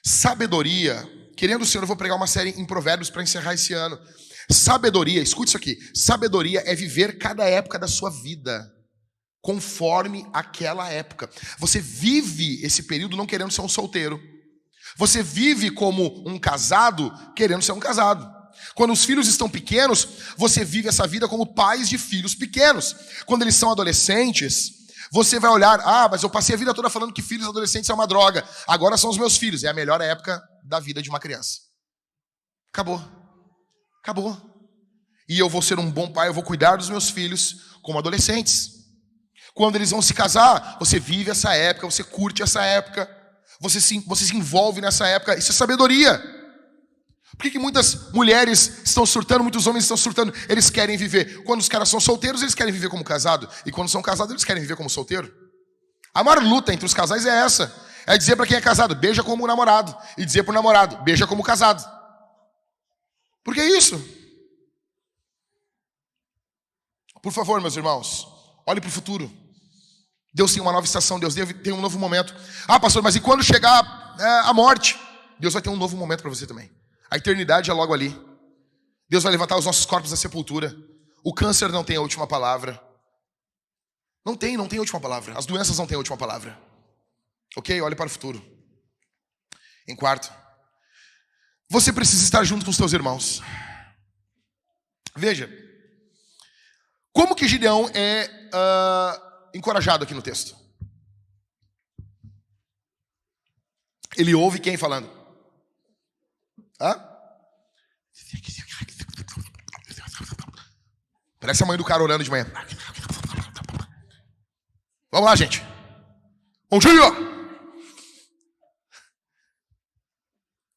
Sabedoria, querendo o Senhor, eu vou pregar uma série em Provérbios para encerrar esse ano. Sabedoria, escute isso aqui: sabedoria é viver cada época da sua vida conforme aquela época. Você vive esse período não querendo ser um solteiro. Você vive como um casado querendo ser um casado. Quando os filhos estão pequenos, você vive essa vida como pais de filhos pequenos. Quando eles são adolescentes, você vai olhar, ah, mas eu passei a vida toda falando que filhos adolescentes é uma droga. Agora são os meus filhos. É a melhor época da vida de uma criança. Acabou. Acabou. E eu vou ser um bom pai, eu vou cuidar dos meus filhos como adolescentes. Quando eles vão se casar, você vive essa época, você curte essa época, você se, você se envolve nessa época. Isso é sabedoria. Por que, que muitas mulheres estão surtando, muitos homens estão surtando? Eles querem viver. Quando os caras são solteiros, eles querem viver como casado. E quando são casados, eles querem viver como solteiro. A maior luta entre os casais é essa. É dizer para quem é casado, beija como namorado. E dizer para o namorado, beija como casado. Por que isso? Por favor, meus irmãos, olhe para o futuro. Deus tem uma nova estação, Deus tem um novo momento. Ah, pastor, mas e quando chegar é, a morte? Deus vai ter um novo momento para você também. A eternidade é logo ali. Deus vai levantar os nossos corpos da sepultura. O câncer não tem a última palavra. Não tem, não tem a última palavra. As doenças não têm a última palavra. Ok? Olhe para o futuro. Em quarto, você precisa estar junto com os seus irmãos. Veja, como que Gideão é uh, encorajado aqui no texto. Ele ouve quem falando? Hã? Parece a mãe do cara orando de manhã. Vamos lá, gente. Bom dia!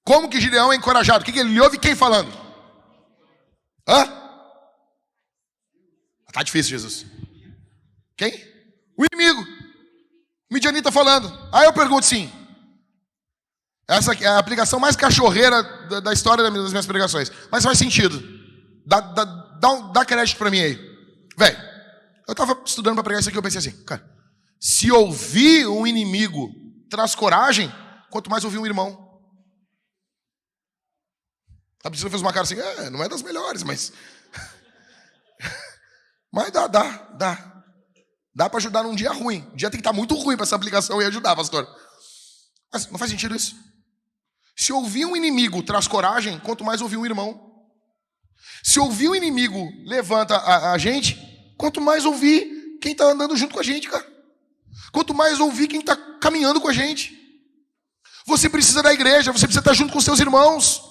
Como que Gideão é encorajado? O que, que ele ouve quem falando? Hã? Tá difícil, Jesus. Quem? O inimigo. O Midianita falando. Aí eu pergunto sim. Essa é a aplicação mais cachorreira da, da história das minhas pregações. Mas faz sentido. Dá, dá, dá, dá crédito para mim aí. Velho, eu estava estudando para pregar isso aqui, eu pensei assim, cara, se ouvir um inimigo traz coragem, quanto mais ouvir um irmão. A Priscila fez uma cara assim, é, não é das melhores, mas. mas dá, dá, dá. Dá para ajudar num dia ruim. O dia tem que estar tá muito ruim para essa aplicação e ajudar, pastor. Mas não faz sentido isso. Se ouvir um inimigo traz coragem, quanto mais ouvir um irmão. Se ouvir um inimigo levanta a, a gente, quanto mais ouvir quem está andando junto com a gente, cara. Quanto mais ouvir quem está caminhando com a gente. Você precisa da igreja, você precisa estar junto com seus irmãos.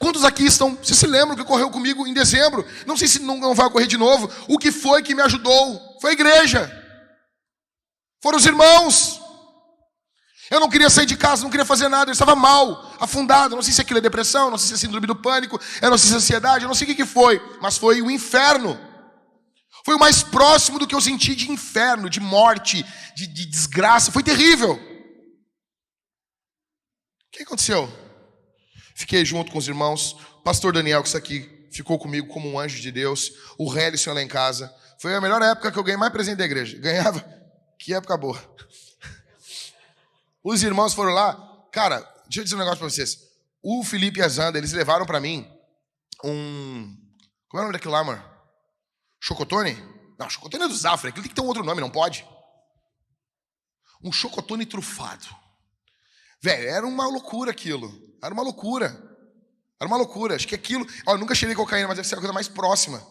Quantos aqui estão, você se lembra que ocorreu comigo em dezembro? Não sei se não, não vai ocorrer de novo. O que foi que me ajudou? Foi a igreja. Foram os irmãos. Eu não queria sair de casa, não queria fazer nada, eu estava mal, afundado. Não sei se aquilo é depressão, não sei se é síndrome do pânico, eu não sei se é ansiedade, eu não sei o que foi, mas foi o inferno. Foi o mais próximo do que eu senti de inferno, de morte, de, de desgraça. Foi terrível. O que aconteceu? Fiquei junto com os irmãos. O pastor Daniel, que está aqui, ficou comigo como um anjo de Deus. O Hélio lá em casa. Foi a melhor época que eu ganhei mais presente da igreja. Ganhava. Que época boa. Os irmãos foram lá. Cara, deixa eu dizer um negócio para vocês. O Felipe e a Zanda, eles levaram para mim um. Como é o nome daquilo lá, mano? Chocotone? Não, chocotone é do Zafra. Aquilo tem que ter um outro nome, não pode? Um chocotone trufado. Velho, era uma loucura aquilo. Era uma loucura. Era uma loucura. Acho que aquilo. Ó, eu nunca cheirei cocaína, mas deve ser a coisa mais próxima.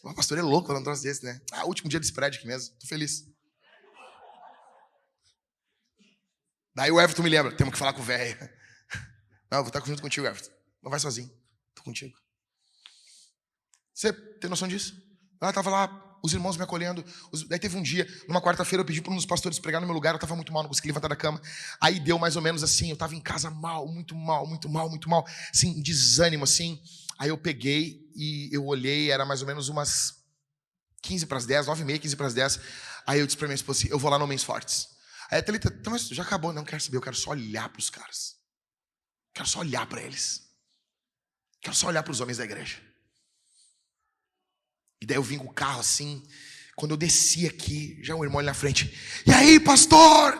O pastor é louco falando um troço desse, né? Ah, último dia de spread aqui mesmo. Tô feliz. Daí o Everton me lembra: temos que falar com o velho. Não, eu vou estar junto contigo, Everton. Não vai sozinho. Tô contigo. Você tem noção disso? Ela estava lá os irmãos me acolhendo. Os... Daí teve um dia, numa quarta-feira, eu pedi para um dos pastores pregar no meu lugar, eu estava muito mal, não conseguia levantar da cama. Aí deu mais ou menos assim, eu estava em casa mal, muito mal, muito mal, muito mal, assim, desânimo, assim. Aí eu peguei e eu olhei, era mais ou menos umas 15 para as 10, 9 e meia, 15 para as 10. Aí eu disse para minha esposa assim, eu vou lá no Homens Fortes. Aí a Thalita, então, mas já acabou, não quero saber, eu quero só olhar para os caras. Quero só olhar para eles. Quero só olhar para os homens da igreja. E daí eu vim com o carro assim. Quando eu desci aqui, já um irmão ali na frente. E aí, pastor?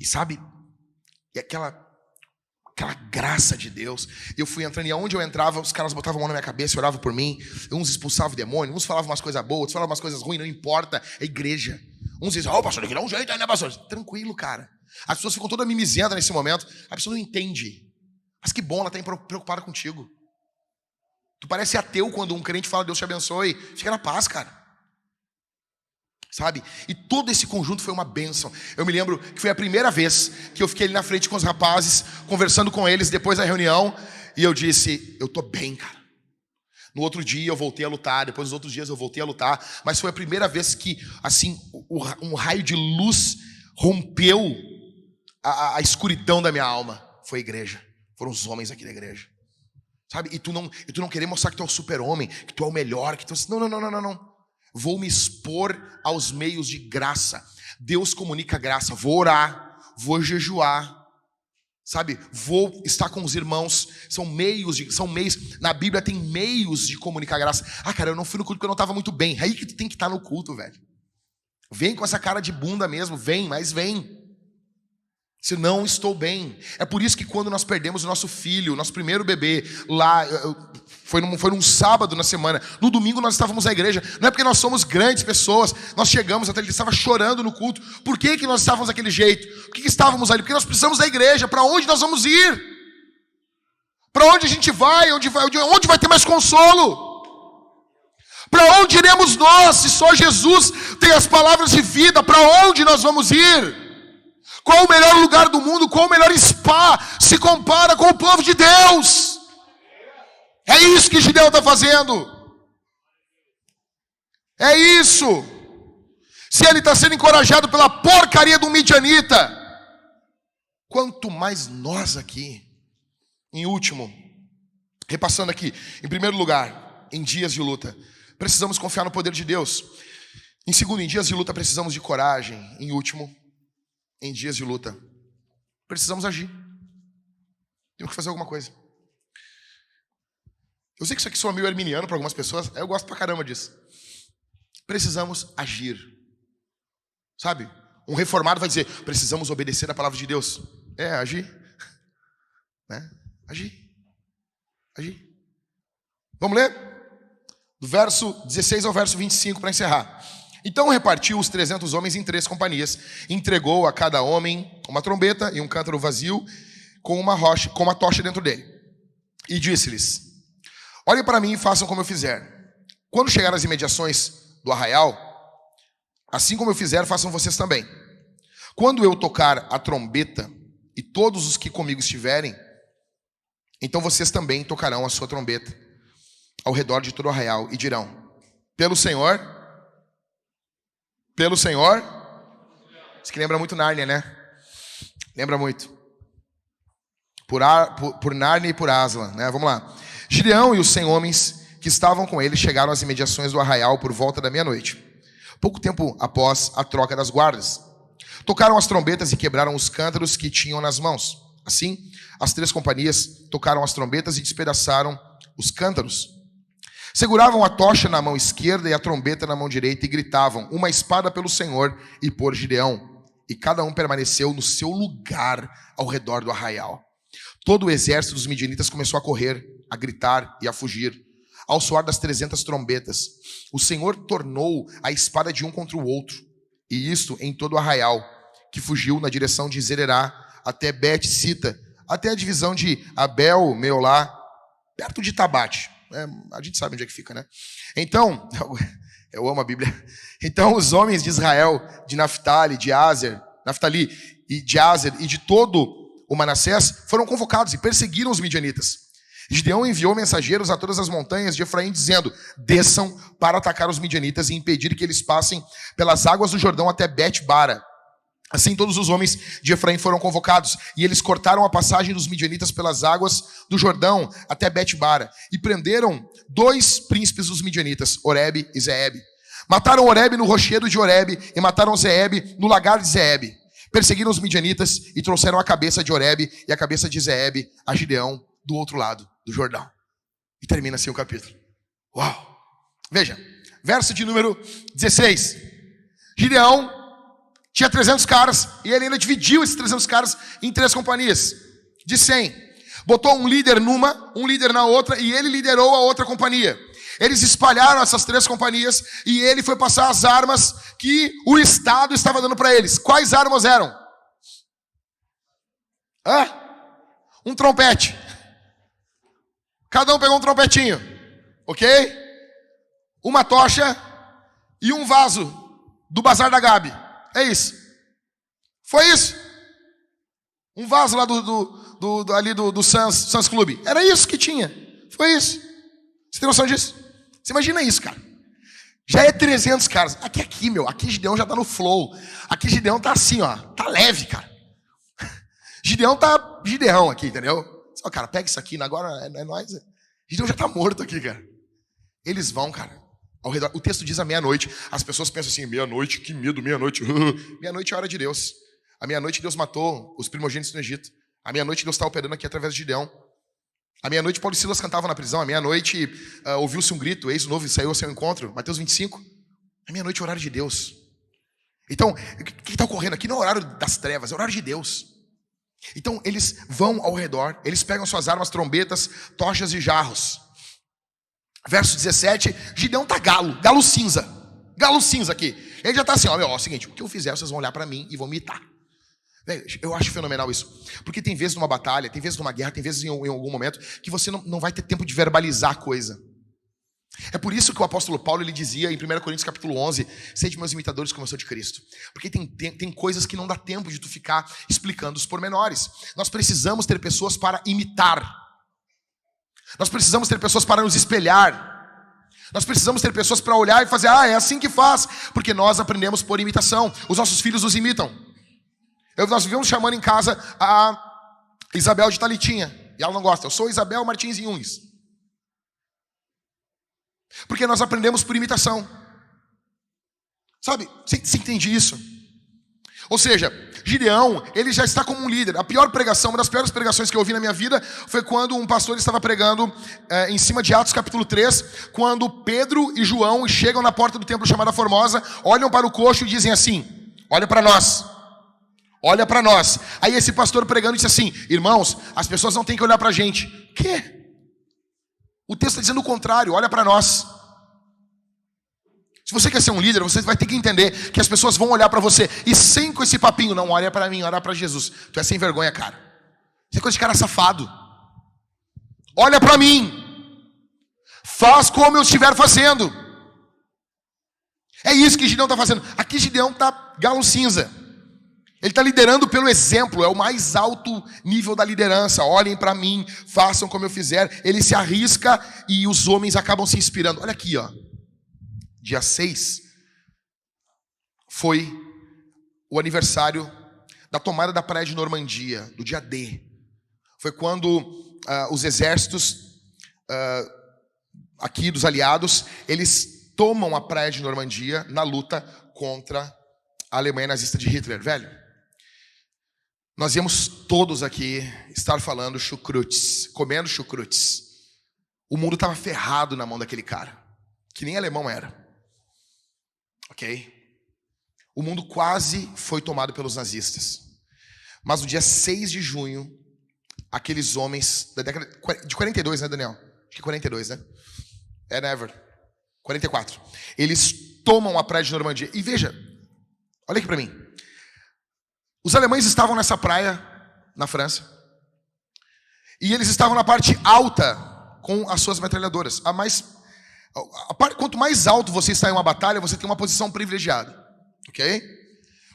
E sabe, e aquela, aquela graça de Deus. Eu fui entrando e aonde eu entrava, os caras botavam a mão na minha cabeça oravam por mim. Uns expulsavam o demônio, uns falavam umas coisas boas, outros falavam umas coisas ruins, não importa. É igreja. Uns dizem, ó, oh, pastor, aqui dá um jeito aí, né, pastor? Tranquilo, cara. As pessoas ficam todas mimizentas nesse momento. A pessoa não entende. Mas que bom, ela está preocupada contigo. Tu parece ateu quando um crente fala Deus te abençoe. Fica na paz, cara. Sabe? E todo esse conjunto foi uma bênção. Eu me lembro que foi a primeira vez que eu fiquei ali na frente com os rapazes, conversando com eles depois da reunião, e eu disse: Eu tô bem, cara. No outro dia eu voltei a lutar, depois nos outros dias eu voltei a lutar, mas foi a primeira vez que, assim, um raio de luz rompeu a, a escuridão da minha alma. Foi a igreja, foram os homens aqui da igreja. Sabe? E tu não, e tu não querer mostrar que tu é o super-homem, que tu é o melhor, que tu. Não, não, não, não, não, não. Vou me expor aos meios de graça. Deus comunica graça. Vou orar, vou jejuar. Sabe? Vou estar com os irmãos. São meios de, são meios. Na Bíblia tem meios de comunicar graça. Ah, cara, eu não fui no culto porque eu não estava muito bem. Aí que tu tem que estar no culto, velho. Vem com essa cara de bunda mesmo, vem, mas vem. Se não estou bem. É por isso que quando nós perdemos o nosso filho, nosso primeiro bebê, lá, foi num, foi num sábado na semana, no domingo nós estávamos na igreja. Não é porque nós somos grandes pessoas, nós chegamos até ele estava chorando no culto. Por que, que nós estávamos daquele jeito? Por que, que estávamos ali? Porque nós precisamos da igreja. Para onde nós vamos ir? Para onde a gente vai? Onde vai, onde vai ter mais consolo? Para onde iremos nós, se só Jesus tem as palavras de vida? Para onde nós vamos ir? Qual o melhor lugar do mundo? Qual o melhor spa se compara com o povo de Deus? É isso que Gideão está fazendo. É isso. Se ele está sendo encorajado pela porcaria do Midianita, quanto mais nós aqui. Em último, repassando aqui, em primeiro lugar, em dias de luta, precisamos confiar no poder de Deus. Em segundo, em dias de luta, precisamos de coragem. Em último, em dias de luta. Precisamos agir. Temos que fazer alguma coisa. Eu sei que isso aqui soa meio arminiano para algumas pessoas, eu gosto pra caramba disso. Precisamos agir. Sabe? Um reformado vai dizer: precisamos obedecer a palavra de Deus. É, agir. Né? Agir. Agir. Vamos ler? Do verso 16 ao verso 25 para encerrar. Então repartiu os trezentos homens em três companhias, entregou a cada homem uma trombeta e um cântaro vazio com uma rocha, com uma tocha dentro dele. E disse-lhes: Olhem para mim e façam como eu fizer. Quando chegar às imediações do arraial, assim como eu fizer, façam vocês também. Quando eu tocar a trombeta e todos os que comigo estiverem, então vocês também tocarão a sua trombeta ao redor de todo o arraial e dirão: Pelo Senhor pelo Senhor. Isso que lembra muito Nárnia, né? Lembra muito. Por, Ar, por, por Nárnia e por Aslan, né? Vamos lá. Gideão e os cem homens que estavam com ele chegaram às imediações do arraial por volta da meia-noite. Pouco tempo após a troca das guardas. Tocaram as trombetas e quebraram os cântaros que tinham nas mãos. Assim, as três companhias tocaram as trombetas e despedaçaram os cântaros. Seguravam a tocha na mão esquerda e a trombeta na mão direita e gritavam: Uma espada pelo Senhor e por Gideão. E cada um permaneceu no seu lugar ao redor do arraial. Todo o exército dos midianitas começou a correr, a gritar e a fugir. Ao soar das trezentas trombetas, o Senhor tornou a espada de um contra o outro, e isto em todo o arraial, que fugiu na direção de Zererá até Bet-Sita, até a divisão de Abel, Meolá, perto de Tabate. É, a gente sabe onde é que fica, né? Então, eu amo a Bíblia. Então, os homens de Israel, de Naphtali, de Azer, Naphtali e de Azer e de todo o Manassés foram convocados e perseguiram os midianitas. Gideão enviou mensageiros a todas as montanhas de Efraim, dizendo: Desçam para atacar os midianitas e impedir que eles passem pelas águas do Jordão até Bet-Bara. Assim todos os homens de Efraim foram convocados, e eles cortaram a passagem dos midianitas pelas águas do Jordão até Bet-Bara, e prenderam dois príncipes dos midianitas, Oreb e Zeeb. Mataram Oreb no rochedo de Oreb e mataram Zeeb no lagar de Zeeb. Perseguiram os midianitas e trouxeram a cabeça de Oreb e a cabeça de Zeeb a Gideão do outro lado do Jordão. E termina assim o capítulo. Uau! Veja, verso de número 16. Gideão tinha 300 caras e ele ainda dividiu esses 300 caras em três companhias de 100. botou um líder numa, um líder na outra, e ele liderou a outra companhia. Eles espalharam essas três companhias e ele foi passar as armas que o Estado estava dando para eles. Quais armas eram? Hã? Um trompete. Cada um pegou um trompetinho, ok? Uma tocha e um vaso do bazar da Gabi. É isso. Foi isso. Um vaso lá do, do, do, do ali do, do Sans, Sans Clube. Era isso que tinha. Foi isso. Você tem noção disso? Você imagina isso, cara. Já é 300 caras. Aqui, aqui, meu. Aqui Gideão já tá no flow. Aqui Gideão tá assim, ó. Tá leve, cara. Gideão tá Gideão aqui, entendeu? Só, cara, pega isso aqui. Agora é, é nós. Gideão já tá morto aqui, cara. Eles vão, cara. Ao redor. O texto diz a meia-noite. As pessoas pensam assim, meia-noite, que medo, meia-noite. meia-noite é hora de Deus. A meia-noite Deus matou os primogênitos no Egito. A meia-noite Deus está operando aqui através de Gideão. A meia-noite Paulo e Silas cantavam na prisão. A meia-noite uh, ouviu-se um grito. Eis o novo saiu ao seu encontro. Mateus 25. A meia-noite é horário de Deus. Então, o que está ocorrendo aqui não é horário das trevas, é o horário de Deus. Então, eles vão ao redor, eles pegam suas armas, trombetas, tochas e jarros. Verso 17, Gideão tá galo, galo cinza. Galo cinza aqui. Ele já está assim, ó, meu, ó, é o seguinte, o que eu fizer, vocês vão olhar para mim e vão me imitar. Eu acho fenomenal isso. Porque tem vezes numa batalha, tem vezes numa guerra, tem vezes em, em algum momento que você não, não vai ter tempo de verbalizar a coisa. É por isso que o apóstolo Paulo ele dizia em 1 Coríntios capítulo 11, sede meus imitadores como eu sou de Cristo. Porque tem, tem, tem coisas que não dá tempo de tu ficar explicando os pormenores. Nós precisamos ter pessoas para imitar. Nós precisamos ter pessoas para nos espelhar. Nós precisamos ter pessoas para olhar e fazer, ah, é assim que faz. Porque nós aprendemos por imitação. Os nossos filhos nos imitam. Eu, nós vivemos chamando em casa a Isabel de Talitinha. E ela não gosta. Eu sou Isabel Martins Yunes. Porque nós aprendemos por imitação. Sabe? Você, entende isso? Ou seja, Gideão, ele já está como um líder. A pior pregação, uma das piores pregações que eu ouvi na minha vida foi quando um pastor estava pregando é, em cima de Atos capítulo 3, quando Pedro e João chegam na porta do templo chamada Formosa, olham para o coxo e dizem assim: Olha para nós. Olha para nós. Aí esse pastor pregando disse assim: Irmãos, as pessoas não têm que olhar para a gente. Que? O texto está dizendo o contrário: olha para nós. Se você quer ser um líder, você vai ter que entender que as pessoas vão olhar para você e sem com esse papinho, não olha para mim, olha para Jesus. Tu é sem vergonha, cara. Você é coisa de cara safado. Olha para mim. Faz como eu estiver fazendo. É isso que Gideão está fazendo. Aqui Gideão está galo cinza. Ele está liderando pelo exemplo, é o mais alto nível da liderança. Olhem para mim, façam como eu fizer. Ele se arrisca e os homens acabam se inspirando. Olha aqui, ó. Dia 6 foi o aniversário da tomada da praia de Normandia, do dia D. Foi quando uh, os exércitos uh, aqui dos aliados, eles tomam a praia de Normandia na luta contra a Alemanha nazista de Hitler, velho. Nós íamos todos aqui estar falando chucrutes, comendo chucrutes. O mundo estava ferrado na mão daquele cara, que nem alemão era. Ok? O mundo quase foi tomado pelos nazistas. Mas no dia 6 de junho, aqueles homens da década de 42, né, Daniel? Acho que 42, né? É never. 44. Eles tomam a praia de Normandia. E veja, olha aqui para mim. Os alemães estavam nessa praia na França. E eles estavam na parte alta com as suas metralhadoras. A mais, a, a, quanto mais alto você está em uma batalha, você tem uma posição privilegiada. Ok?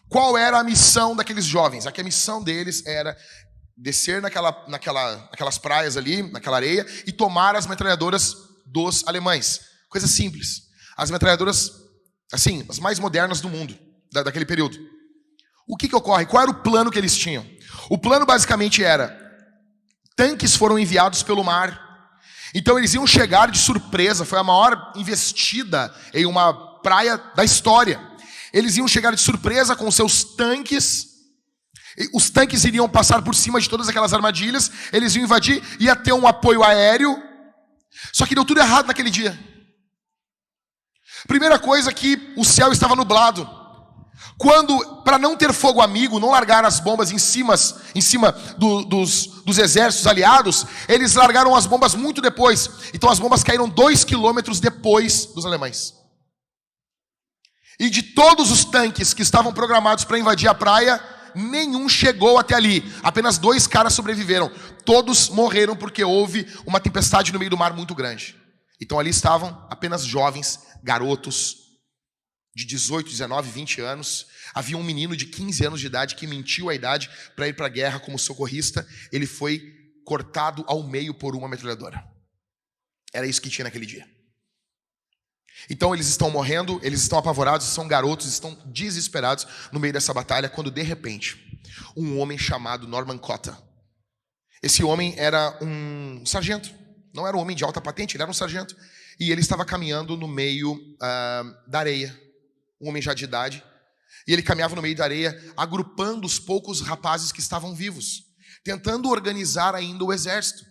Qual era a missão daqueles jovens? A missão deles era descer naquela, naquela, naquelas praias ali, naquela areia, e tomar as metralhadoras dos alemães. Coisa simples. As metralhadoras, assim, as mais modernas do mundo, da, daquele período. O que, que ocorre? Qual era o plano que eles tinham? O plano basicamente era: tanques foram enviados pelo mar. Então eles iam chegar de surpresa, foi a maior investida em uma praia da história. Eles iam chegar de surpresa com seus tanques. Os tanques iriam passar por cima de todas aquelas armadilhas, eles iam invadir, ia ter um apoio aéreo. Só que deu tudo errado naquele dia. Primeira coisa que o céu estava nublado. Quando, para não ter fogo amigo, não largaram as bombas em cima, em cima do, dos, dos exércitos aliados, eles largaram as bombas muito depois. Então as bombas caíram dois quilômetros depois dos alemães. E de todos os tanques que estavam programados para invadir a praia, nenhum chegou até ali. Apenas dois caras sobreviveram. Todos morreram porque houve uma tempestade no meio do mar muito grande. Então ali estavam apenas jovens, garotos, de 18, 19, 20 anos. Havia um menino de 15 anos de idade que mentiu a idade para ir para a guerra como socorrista. Ele foi cortado ao meio por uma metralhadora. Era isso que tinha naquele dia. Então eles estão morrendo, eles estão apavorados, são garotos, estão desesperados no meio dessa batalha, quando de repente, um homem chamado Norman Cotta. Esse homem era um sargento, não era um homem de alta patente, ele era um sargento. E ele estava caminhando no meio uh, da areia, um homem já de idade. E ele caminhava no meio da areia, agrupando os poucos rapazes que estavam vivos, tentando organizar ainda o exército.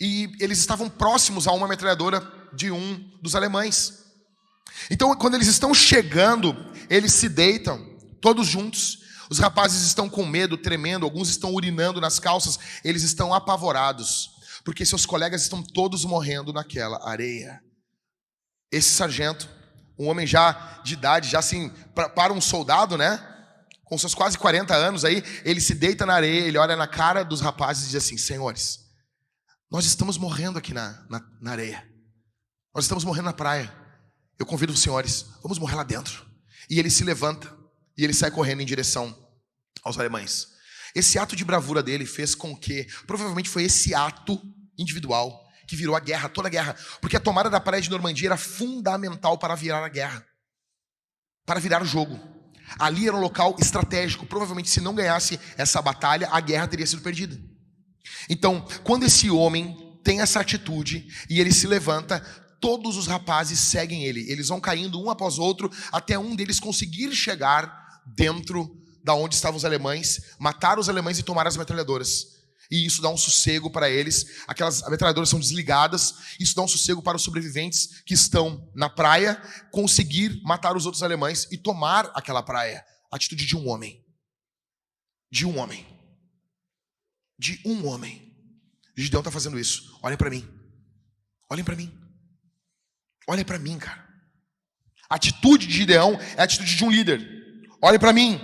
E eles estavam próximos a uma metralhadora de um dos alemães. Então, quando eles estão chegando, eles se deitam, todos juntos. Os rapazes estão com medo, tremendo, alguns estão urinando nas calças, eles estão apavorados, porque seus colegas estão todos morrendo naquela areia. Esse sargento, um homem já de idade, já assim, para um soldado, né? Com seus quase 40 anos aí, ele se deita na areia, ele olha na cara dos rapazes e diz assim: Senhores, nós estamos morrendo aqui na, na, na areia. Nós estamos morrendo na praia. Eu convido os senhores, vamos morrer lá dentro. E ele se levanta e ele sai correndo em direção aos alemães. Esse ato de bravura dele fez com que, provavelmente foi esse ato individual que virou a guerra, toda a guerra, porque a tomada da praia de Normandia era fundamental para virar a guerra, para virar o jogo. Ali era um local estratégico, provavelmente se não ganhasse essa batalha, a guerra teria sido perdida. Então, quando esse homem tem essa atitude e ele se levanta, todos os rapazes seguem ele. Eles vão caindo um após outro até um deles conseguir chegar dentro da onde estavam os alemães, matar os alemães e tomar as metralhadoras. E isso dá um sossego para eles. Aquelas metralhadoras são desligadas. Isso dá um sossego para os sobreviventes que estão na praia conseguir matar os outros alemães e tomar aquela praia. Atitude de um homem. De um homem. De um homem. Gideão está fazendo isso. Olhem para mim. Olhem para mim. Olha para mim, cara. A atitude de Gideão é a atitude de um líder. Olha para mim.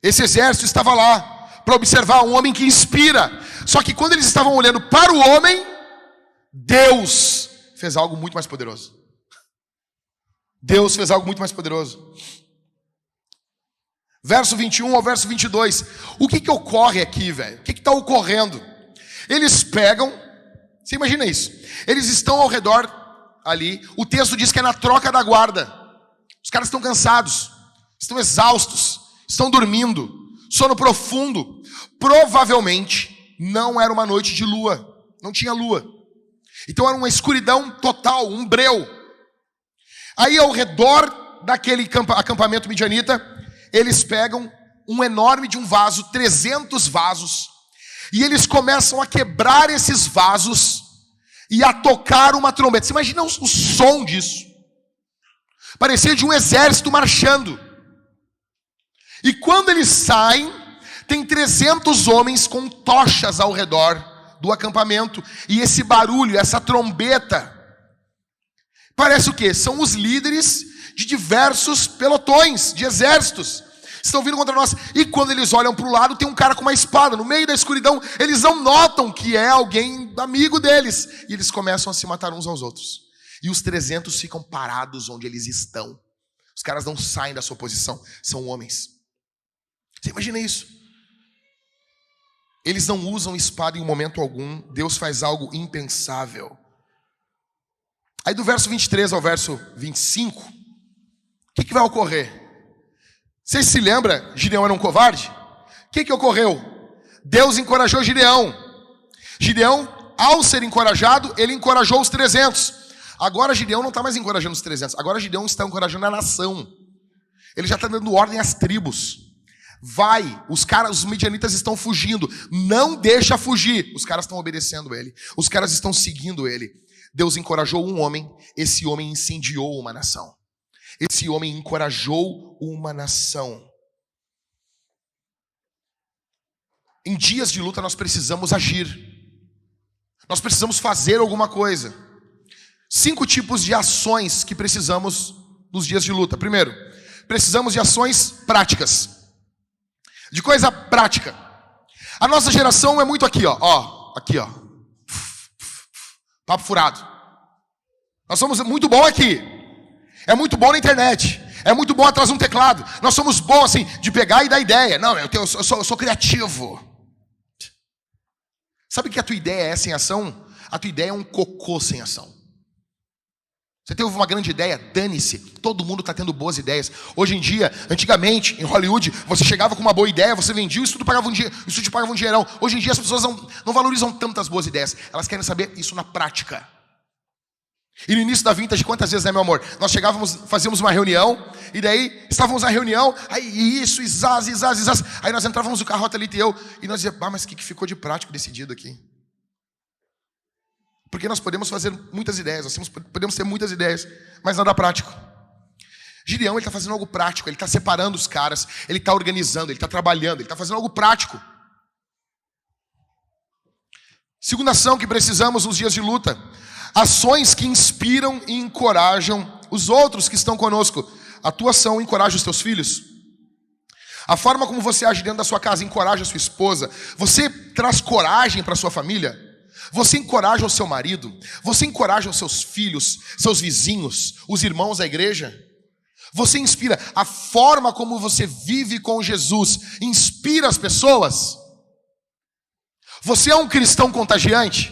Esse exército estava lá para observar um homem que inspira. Só que quando eles estavam olhando para o homem, Deus fez algo muito mais poderoso. Deus fez algo muito mais poderoso. Verso 21 ao verso 22. O que que ocorre aqui, velho? O que está ocorrendo? Eles pegam, você imagina isso? Eles estão ao redor ali, o texto diz que é na troca da guarda. Os caras estão cansados, estão exaustos, estão dormindo, sono profundo. Provavelmente não era uma noite de lua, não tinha lua. Então era uma escuridão total, um breu. Aí ao redor daquele acampamento midianita, eles pegam um enorme de um vaso, 300 vasos, e eles começam a quebrar esses vasos e a tocar uma trombeta. Você imagina o, som disso? Parecia de um exército marchando. E quando eles saem, tem 300 homens com tochas ao redor do acampamento. E esse barulho, essa trombeta, parece o quê? São os líderes de diversos pelotões, de exércitos estão vindo contra nós. E quando eles olham para o lado, tem um cara com uma espada. No meio da escuridão, eles não notam que é alguém amigo deles. E eles começam a se matar uns aos outros. E os 300 ficam parados onde eles estão. Os caras não saem da sua posição. São homens. Você imagina isso? Eles não usam espada em momento algum. Deus faz algo impensável. Aí do verso 23 ao verso 25, o que, que vai ocorrer? Vocês se lembram? Gideão era um covarde? O que, que ocorreu? Deus encorajou Gideão. Gideão, ao ser encorajado, ele encorajou os 300. Agora Gideão não está mais encorajando os 300. Agora Gideão está encorajando a nação. Ele já está dando ordem às tribos. Vai, os caras, os midianitas estão fugindo. Não deixa fugir. Os caras estão obedecendo ele. Os caras estão seguindo ele. Deus encorajou um homem. Esse homem incendiou uma nação. esse homem encorajou uma nação. Em dias de luta nós precisamos agir. Nós precisamos fazer alguma coisa. Cinco tipos de ações que precisamos nos dias de luta. Primeiro, precisamos de ações práticas. De coisa prática. A nossa geração é muito aqui, ó, ó, aqui, ó. Papo furado. Nós somos muito bom aqui. É muito bom na internet. É muito bom atrás de um teclado. Nós somos bons assim de pegar e dar ideia. Não, eu, tenho, eu, sou, eu sou criativo. Sabe que a tua ideia é sem ação? A tua ideia é um cocô sem ação. Você teve uma grande ideia? Dane-se. Todo mundo está tendo boas ideias. Hoje em dia, antigamente, em Hollywood, você chegava com uma boa ideia, você vendia, isso tudo pagava um, dia, isso te pagava um dinheirão. Hoje em dia as pessoas não, não valorizam tantas boas ideias. Elas querem saber isso na prática. E no início da vintage, quantas vezes, né, meu amor? Nós chegávamos, fazíamos uma reunião, e daí estávamos na reunião, aí isso, isaz, isaz, isaz. Aí nós entrávamos no carro, ali e eu, e nós dizíamos, ah, mas o que, que ficou de prático decidido aqui? Porque nós podemos fazer muitas ideias, nós podemos ter muitas ideias, mas nada prático. Gideão, está fazendo algo prático, ele está separando os caras, ele está organizando, ele está trabalhando, ele está fazendo algo prático. Segunda ação que precisamos nos dias de luta: ações que inspiram e encorajam os outros que estão conosco. A tua ação encoraja os teus filhos. A forma como você age dentro da sua casa encoraja a sua esposa. Você traz coragem para a sua família. Você encoraja o seu marido, você encoraja os seus filhos, seus vizinhos, os irmãos da igreja. Você inspira a forma como você vive com Jesus, inspira as pessoas. Você é um cristão contagiante.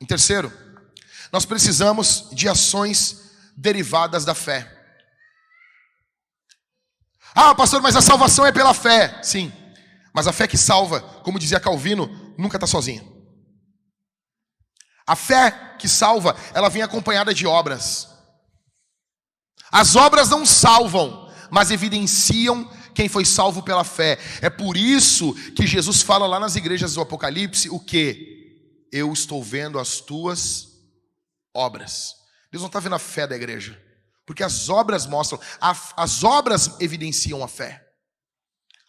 Em terceiro, nós precisamos de ações derivadas da fé. Ah, pastor, mas a salvação é pela fé. Sim, mas a fé que salva, como dizia Calvino, nunca está sozinha. A fé que salva, ela vem acompanhada de obras. As obras não salvam, mas evidenciam quem foi salvo pela fé. É por isso que Jesus fala lá nas igrejas do Apocalipse o que? Eu estou vendo as tuas obras. Deus não está vendo a fé da igreja, porque as obras mostram, as obras evidenciam a fé.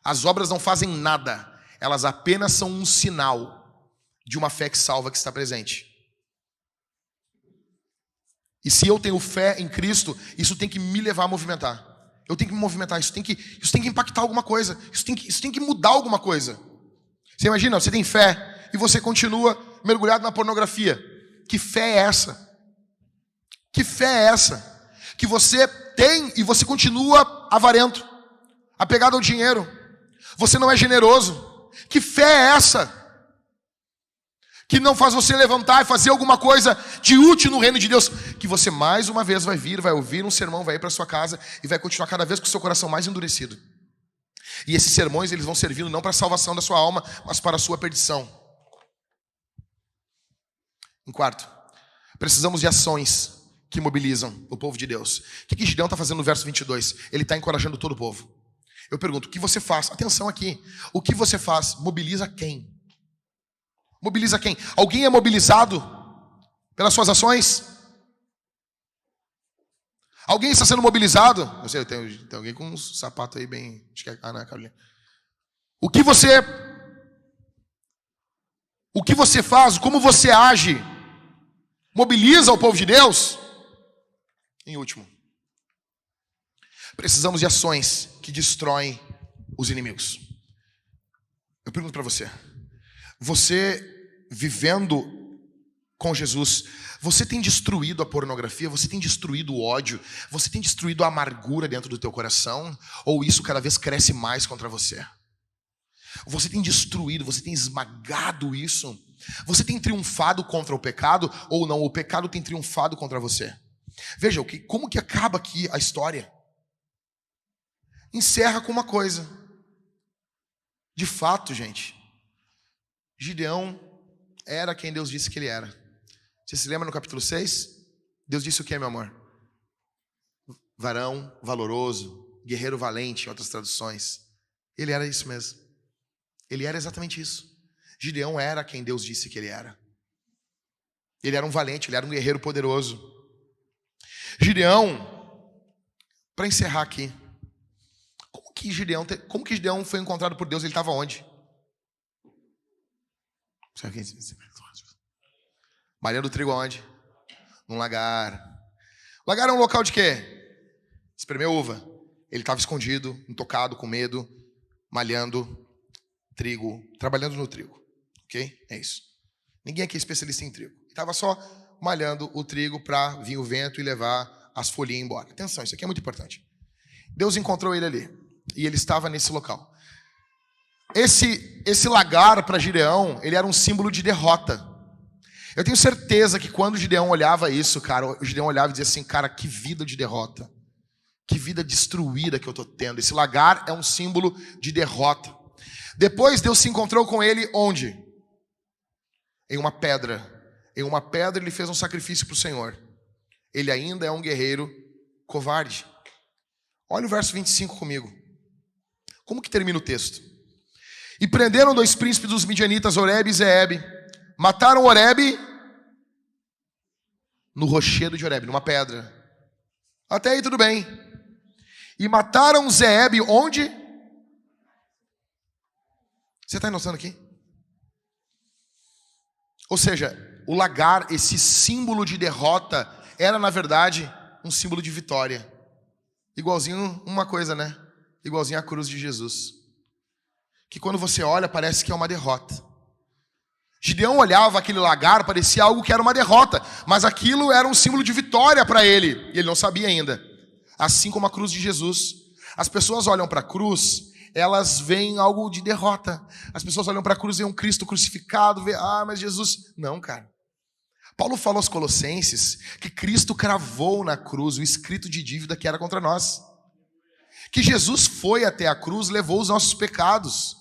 As obras não fazem nada, elas apenas são um sinal de uma fé que salva que está presente. E se eu tenho fé em Cristo, isso tem que me levar a movimentar. Eu tenho que me movimentar, isso tem que, isso tem que impactar alguma coisa, isso tem, que, isso tem que mudar alguma coisa. Você imagina, você tem fé e você continua mergulhado na pornografia. Que fé é essa? Que fé é essa? Que você tem e você continua avarento, apegado ao dinheiro. Você não é generoso. Que fé é essa? Que não faz você levantar e fazer alguma coisa de útil no reino de Deus. Que você mais uma vez vai vir, vai ouvir um sermão, vai ir para sua casa e vai continuar cada vez com o seu coração mais endurecido. E esses sermões eles vão servindo não para a salvação da sua alma, mas para a sua perdição. Em quarto, precisamos de ações que mobilizam o povo de Deus. O que, que Gideão está fazendo no verso 22? Ele está encorajando todo o povo. Eu pergunto, o que você faz? Atenção aqui. O que você faz? Mobiliza quem? Mobiliza quem? Alguém é mobilizado pelas suas ações? Alguém está sendo mobilizado? Eu sei, tem, tem alguém com um sapato aí bem. Acho que é, ah, não, é Carolina. O que você. O que você faz, como você age, mobiliza o povo de Deus? Em último, precisamos de ações que destroem os inimigos. Eu pergunto para você: você vivendo com Jesus, você tem destruído a pornografia, você tem destruído o ódio, você tem destruído a amargura dentro do teu coração, ou isso cada vez cresce mais contra você? Você tem destruído, você tem esmagado isso? Você tem triunfado contra o pecado ou não? O pecado tem triunfado contra você. Veja, como que acaba aqui a história? Encerra com uma coisa. De fato, gente, Gideão era quem Deus disse que ele era. Você se lembra no capítulo 6? Deus disse o que, meu amor? Varão valoroso, guerreiro valente, em outras traduções. Ele era isso mesmo. Ele era exatamente isso. Gideão era quem Deus disse que ele era. Ele era um valente, ele era um guerreiro poderoso. Gideão Para encerrar aqui, que Gideão, como que Gideão foi encontrado por Deus? Ele estava onde? Malhando trigo aonde? Num lagar. Lagar é um local de quê? Espremer uva. Ele estava escondido, intocado, com medo, malhando trigo, trabalhando no trigo. Ok? É isso. Ninguém aqui é especialista em trigo. Estava só malhando o trigo para vir o vento e levar as folhinhas embora. Atenção, isso aqui é muito importante. Deus encontrou ele ali e ele estava nesse local. Esse esse lagar para Gideão, ele era um símbolo de derrota. Eu tenho certeza que quando Gideão olhava isso, cara, o Gideão olhava e dizia assim, cara, que vida de derrota. Que vida destruída que eu estou tendo. Esse lagar é um símbolo de derrota. Depois Deus se encontrou com ele onde? Em uma pedra. Em uma pedra ele fez um sacrifício para o Senhor. Ele ainda é um guerreiro covarde. Olha o verso 25 comigo. Como que termina o texto? E prenderam dois príncipes dos midianitas, Oreb e Zeeb. Mataram Oreb no rochedo de Oreb, numa pedra. Até aí tudo bem. E mataram Zeeb onde? Você está notando aqui? Ou seja, o lagar, esse símbolo de derrota, era na verdade um símbolo de vitória. Igualzinho uma coisa, né? Igualzinho a cruz de Jesus. Que quando você olha, parece que é uma derrota. Gideão olhava aquele lagar, parecia algo que era uma derrota, mas aquilo era um símbolo de vitória para ele, e ele não sabia ainda. Assim como a cruz de Jesus. As pessoas olham para a cruz, elas veem algo de derrota. As pessoas olham para a cruz e um Cristo crucificado, vê, ah, mas Jesus. Não, cara. Paulo falou aos Colossenses que Cristo cravou na cruz o escrito de dívida que era contra nós. Que Jesus foi até a cruz, levou os nossos pecados.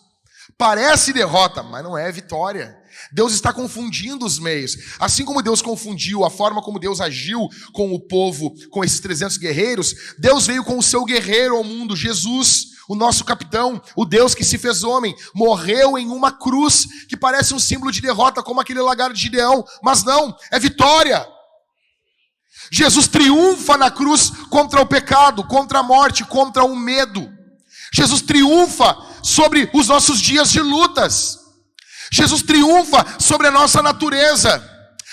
Parece derrota, mas não é vitória. Deus está confundindo os meios. Assim como Deus confundiu a forma como Deus agiu com o povo, com esses 300 guerreiros, Deus veio com o seu guerreiro ao mundo, Jesus o nosso capitão, o Deus que se fez homem, morreu em uma cruz que parece um símbolo de derrota, como aquele lagar de Gideão, mas não, é vitória. Jesus triunfa na cruz contra o pecado, contra a morte, contra o medo. Jesus triunfa sobre os nossos dias de lutas. Jesus triunfa sobre a nossa natureza.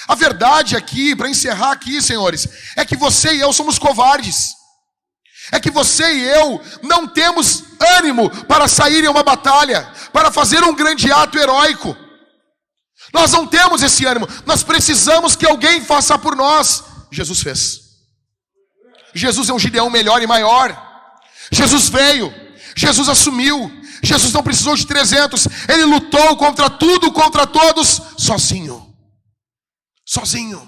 A verdade aqui, para encerrar aqui, senhores, é que você e eu somos covardes. É que você e eu não temos ânimo para sair em uma batalha, para fazer um grande ato heróico. Nós não temos esse ânimo, nós precisamos que alguém faça por nós. Jesus fez. Jesus é um Gideão melhor e maior. Jesus veio, Jesus assumiu, Jesus não precisou de 300, ele lutou contra tudo, contra todos, sozinho. Sozinho.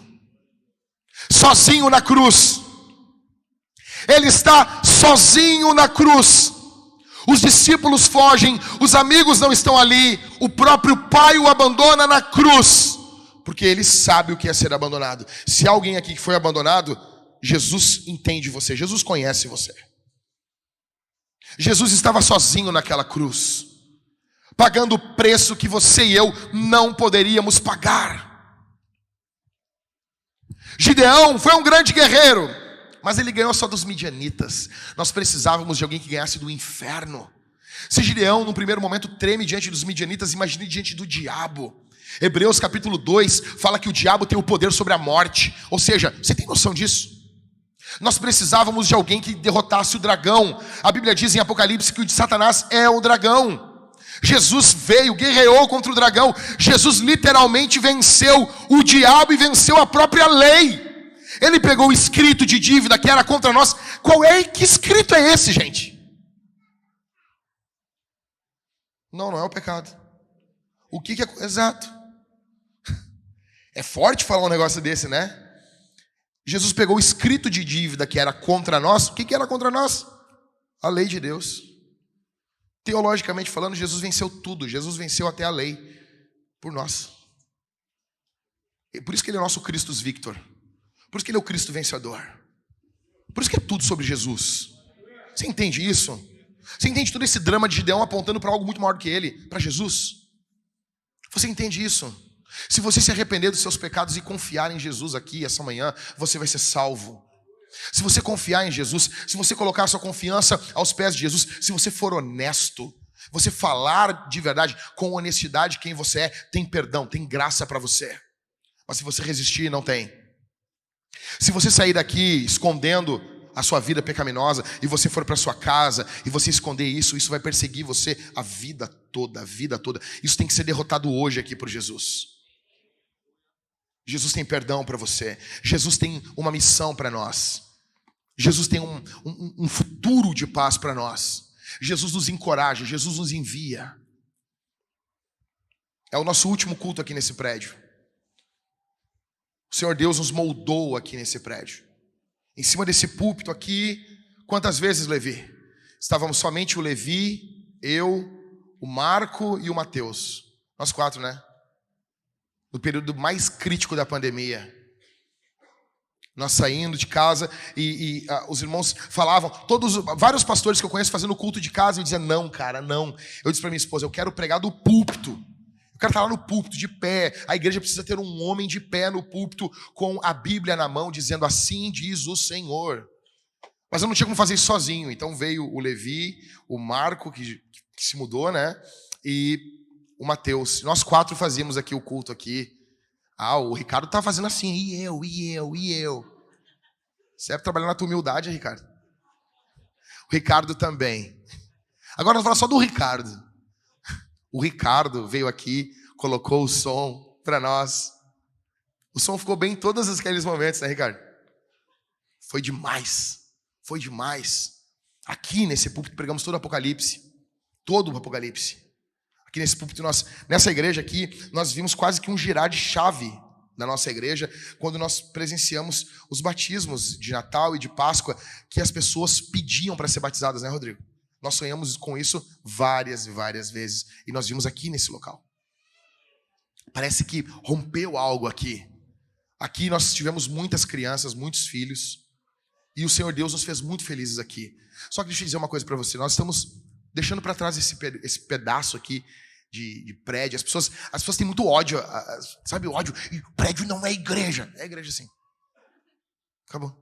Sozinho na cruz. Ele está sozinho na cruz. Os discípulos fogem, os amigos não estão ali, o próprio pai o abandona na cruz, porque ele sabe o que é ser abandonado. Se alguém aqui que foi abandonado, Jesus entende você, Jesus conhece você. Jesus estava sozinho naquela cruz, pagando o preço que você e eu não poderíamos pagar. Gideão foi um grande guerreiro, mas ele ganhou só dos midianitas. Nós precisávamos de alguém que ganhasse do inferno. Se Gideão, no primeiro momento, treme diante dos midianitas, imagine diante do diabo. Hebreus capítulo 2 fala que o diabo tem o poder sobre a morte. Ou seja, você tem noção disso? Nós precisávamos de alguém que derrotasse o dragão. A Bíblia diz em Apocalipse que o de Satanás é o dragão. Jesus veio, guerreou contra o dragão. Jesus literalmente venceu o diabo e venceu a própria lei. Ele pegou o escrito de dívida que era contra nós. Qual é? Que escrito é esse, gente? Não, não é o pecado. O que, que é. Exato. É forte falar um negócio desse, né? Jesus pegou o escrito de dívida que era contra nós. O que, que era contra nós? A lei de Deus. Teologicamente falando, Jesus venceu tudo. Jesus venceu até a lei por nós. E por isso que ele é o nosso Cristo Victor. Por isso que ele é o Cristo vencedor. Por isso que é tudo sobre Jesus. Você entende isso? Você entende todo esse drama de Gideão apontando para algo muito maior que ele, para Jesus? Você entende isso? Se você se arrepender dos seus pecados e confiar em Jesus aqui essa manhã, você vai ser salvo. se você confiar em Jesus, se você colocar sua confiança aos pés de Jesus, se você for honesto, você falar de verdade, com honestidade quem você é, tem perdão, tem graça para você. Mas se você resistir, não tem. Se você sair daqui escondendo a sua vida pecaminosa e você for para sua casa e você esconder isso, isso vai perseguir você a vida toda, a vida toda. Isso tem que ser derrotado hoje aqui por Jesus. Jesus tem perdão para você. Jesus tem uma missão para nós. Jesus tem um, um, um futuro de paz para nós. Jesus nos encoraja, Jesus nos envia. É o nosso último culto aqui nesse prédio. O Senhor Deus nos moldou aqui nesse prédio. Em cima desse púlpito aqui, quantas vezes, Levi? Estávamos somente o Levi, eu, o Marco e o Mateus. Nós quatro, né? No período mais crítico da pandemia. Nós saindo de casa e, e uh, os irmãos falavam, todos, vários pastores que eu conheço fazendo culto de casa, e diziam, não, cara, não. Eu disse para minha esposa, eu quero pregar do púlpito. Eu quero estar lá no púlpito, de pé. A igreja precisa ter um homem de pé no púlpito, com a Bíblia na mão, dizendo, assim diz o Senhor. Mas eu não tinha como fazer isso sozinho. Então veio o Levi, o Marco, que, que se mudou, né? E o Mateus. Nós quatro fazíamos aqui o culto aqui. Ah, o Ricardo tá fazendo assim, e eu, e eu, e eu. Você deve trabalhar na tua humildade, Ricardo. O Ricardo também. Agora vamos falar só do Ricardo. O Ricardo veio aqui, colocou o som para nós. O som ficou bem em todos aqueles momentos, né, Ricardo? Foi demais. Foi demais. Aqui nesse púlpito pregamos todo o Apocalipse. Todo o Apocalipse. Aqui nesse púlpito, nós, nessa igreja aqui, nós vimos quase que um girar de chave na nossa igreja, quando nós presenciamos os batismos de Natal e de Páscoa, que as pessoas pediam para ser batizadas, né, Rodrigo? Nós sonhamos com isso várias e várias vezes, e nós vimos aqui nesse local. Parece que rompeu algo aqui. Aqui nós tivemos muitas crianças, muitos filhos, e o Senhor Deus nos fez muito felizes aqui. Só que deixa eu dizer uma coisa para você: nós estamos deixando para trás esse, esse pedaço aqui de, de, prédio. As pessoas, as pessoas têm muito ódio, sabe, ódio. E prédio não é igreja. É igreja sim. Acabou.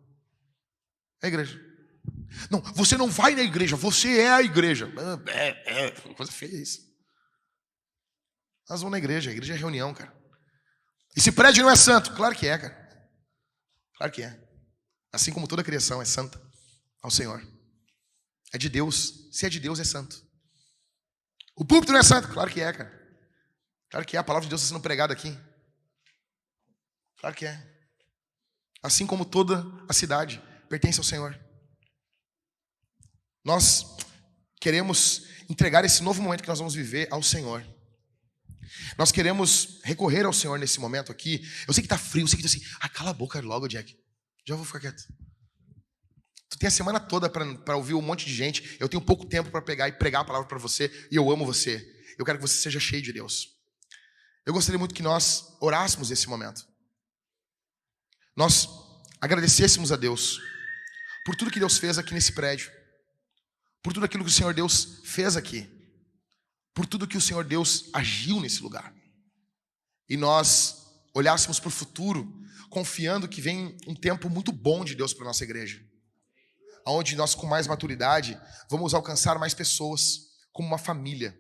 É igreja. Não, você não vai na igreja, você é a igreja. É, é, coisa feia isso. Nós vamos na igreja, a igreja é reunião, cara. Esse prédio não é santo? Claro que é, cara. Claro que é. Assim como toda criação é santa ao Senhor. É de Deus. Se é de Deus, é santo. O púlpito não é santo? Claro que é, cara. Claro que é. A palavra de Deus está sendo pregada aqui. Claro que é. Assim como toda a cidade pertence ao Senhor. Nós queremos entregar esse novo momento que nós vamos viver ao Senhor. Nós queremos recorrer ao Senhor nesse momento aqui. Eu sei que está frio, eu sei que está assim. Ah, cala a boca logo, Jack. Já vou ficar quieto. Tu tem a semana toda para ouvir um monte de gente. Eu tenho pouco tempo para pegar e pregar a palavra para você. E eu amo você. Eu quero que você seja cheio de Deus. Eu gostaria muito que nós orássemos esse momento. Nós agradecêssemos a Deus por tudo que Deus fez aqui nesse prédio. Por tudo aquilo que o Senhor Deus fez aqui. Por tudo que o Senhor Deus agiu nesse lugar. E nós olhássemos para o futuro, confiando que vem um tempo muito bom de Deus para nossa igreja onde nós, com mais maturidade, vamos alcançar mais pessoas, como uma família.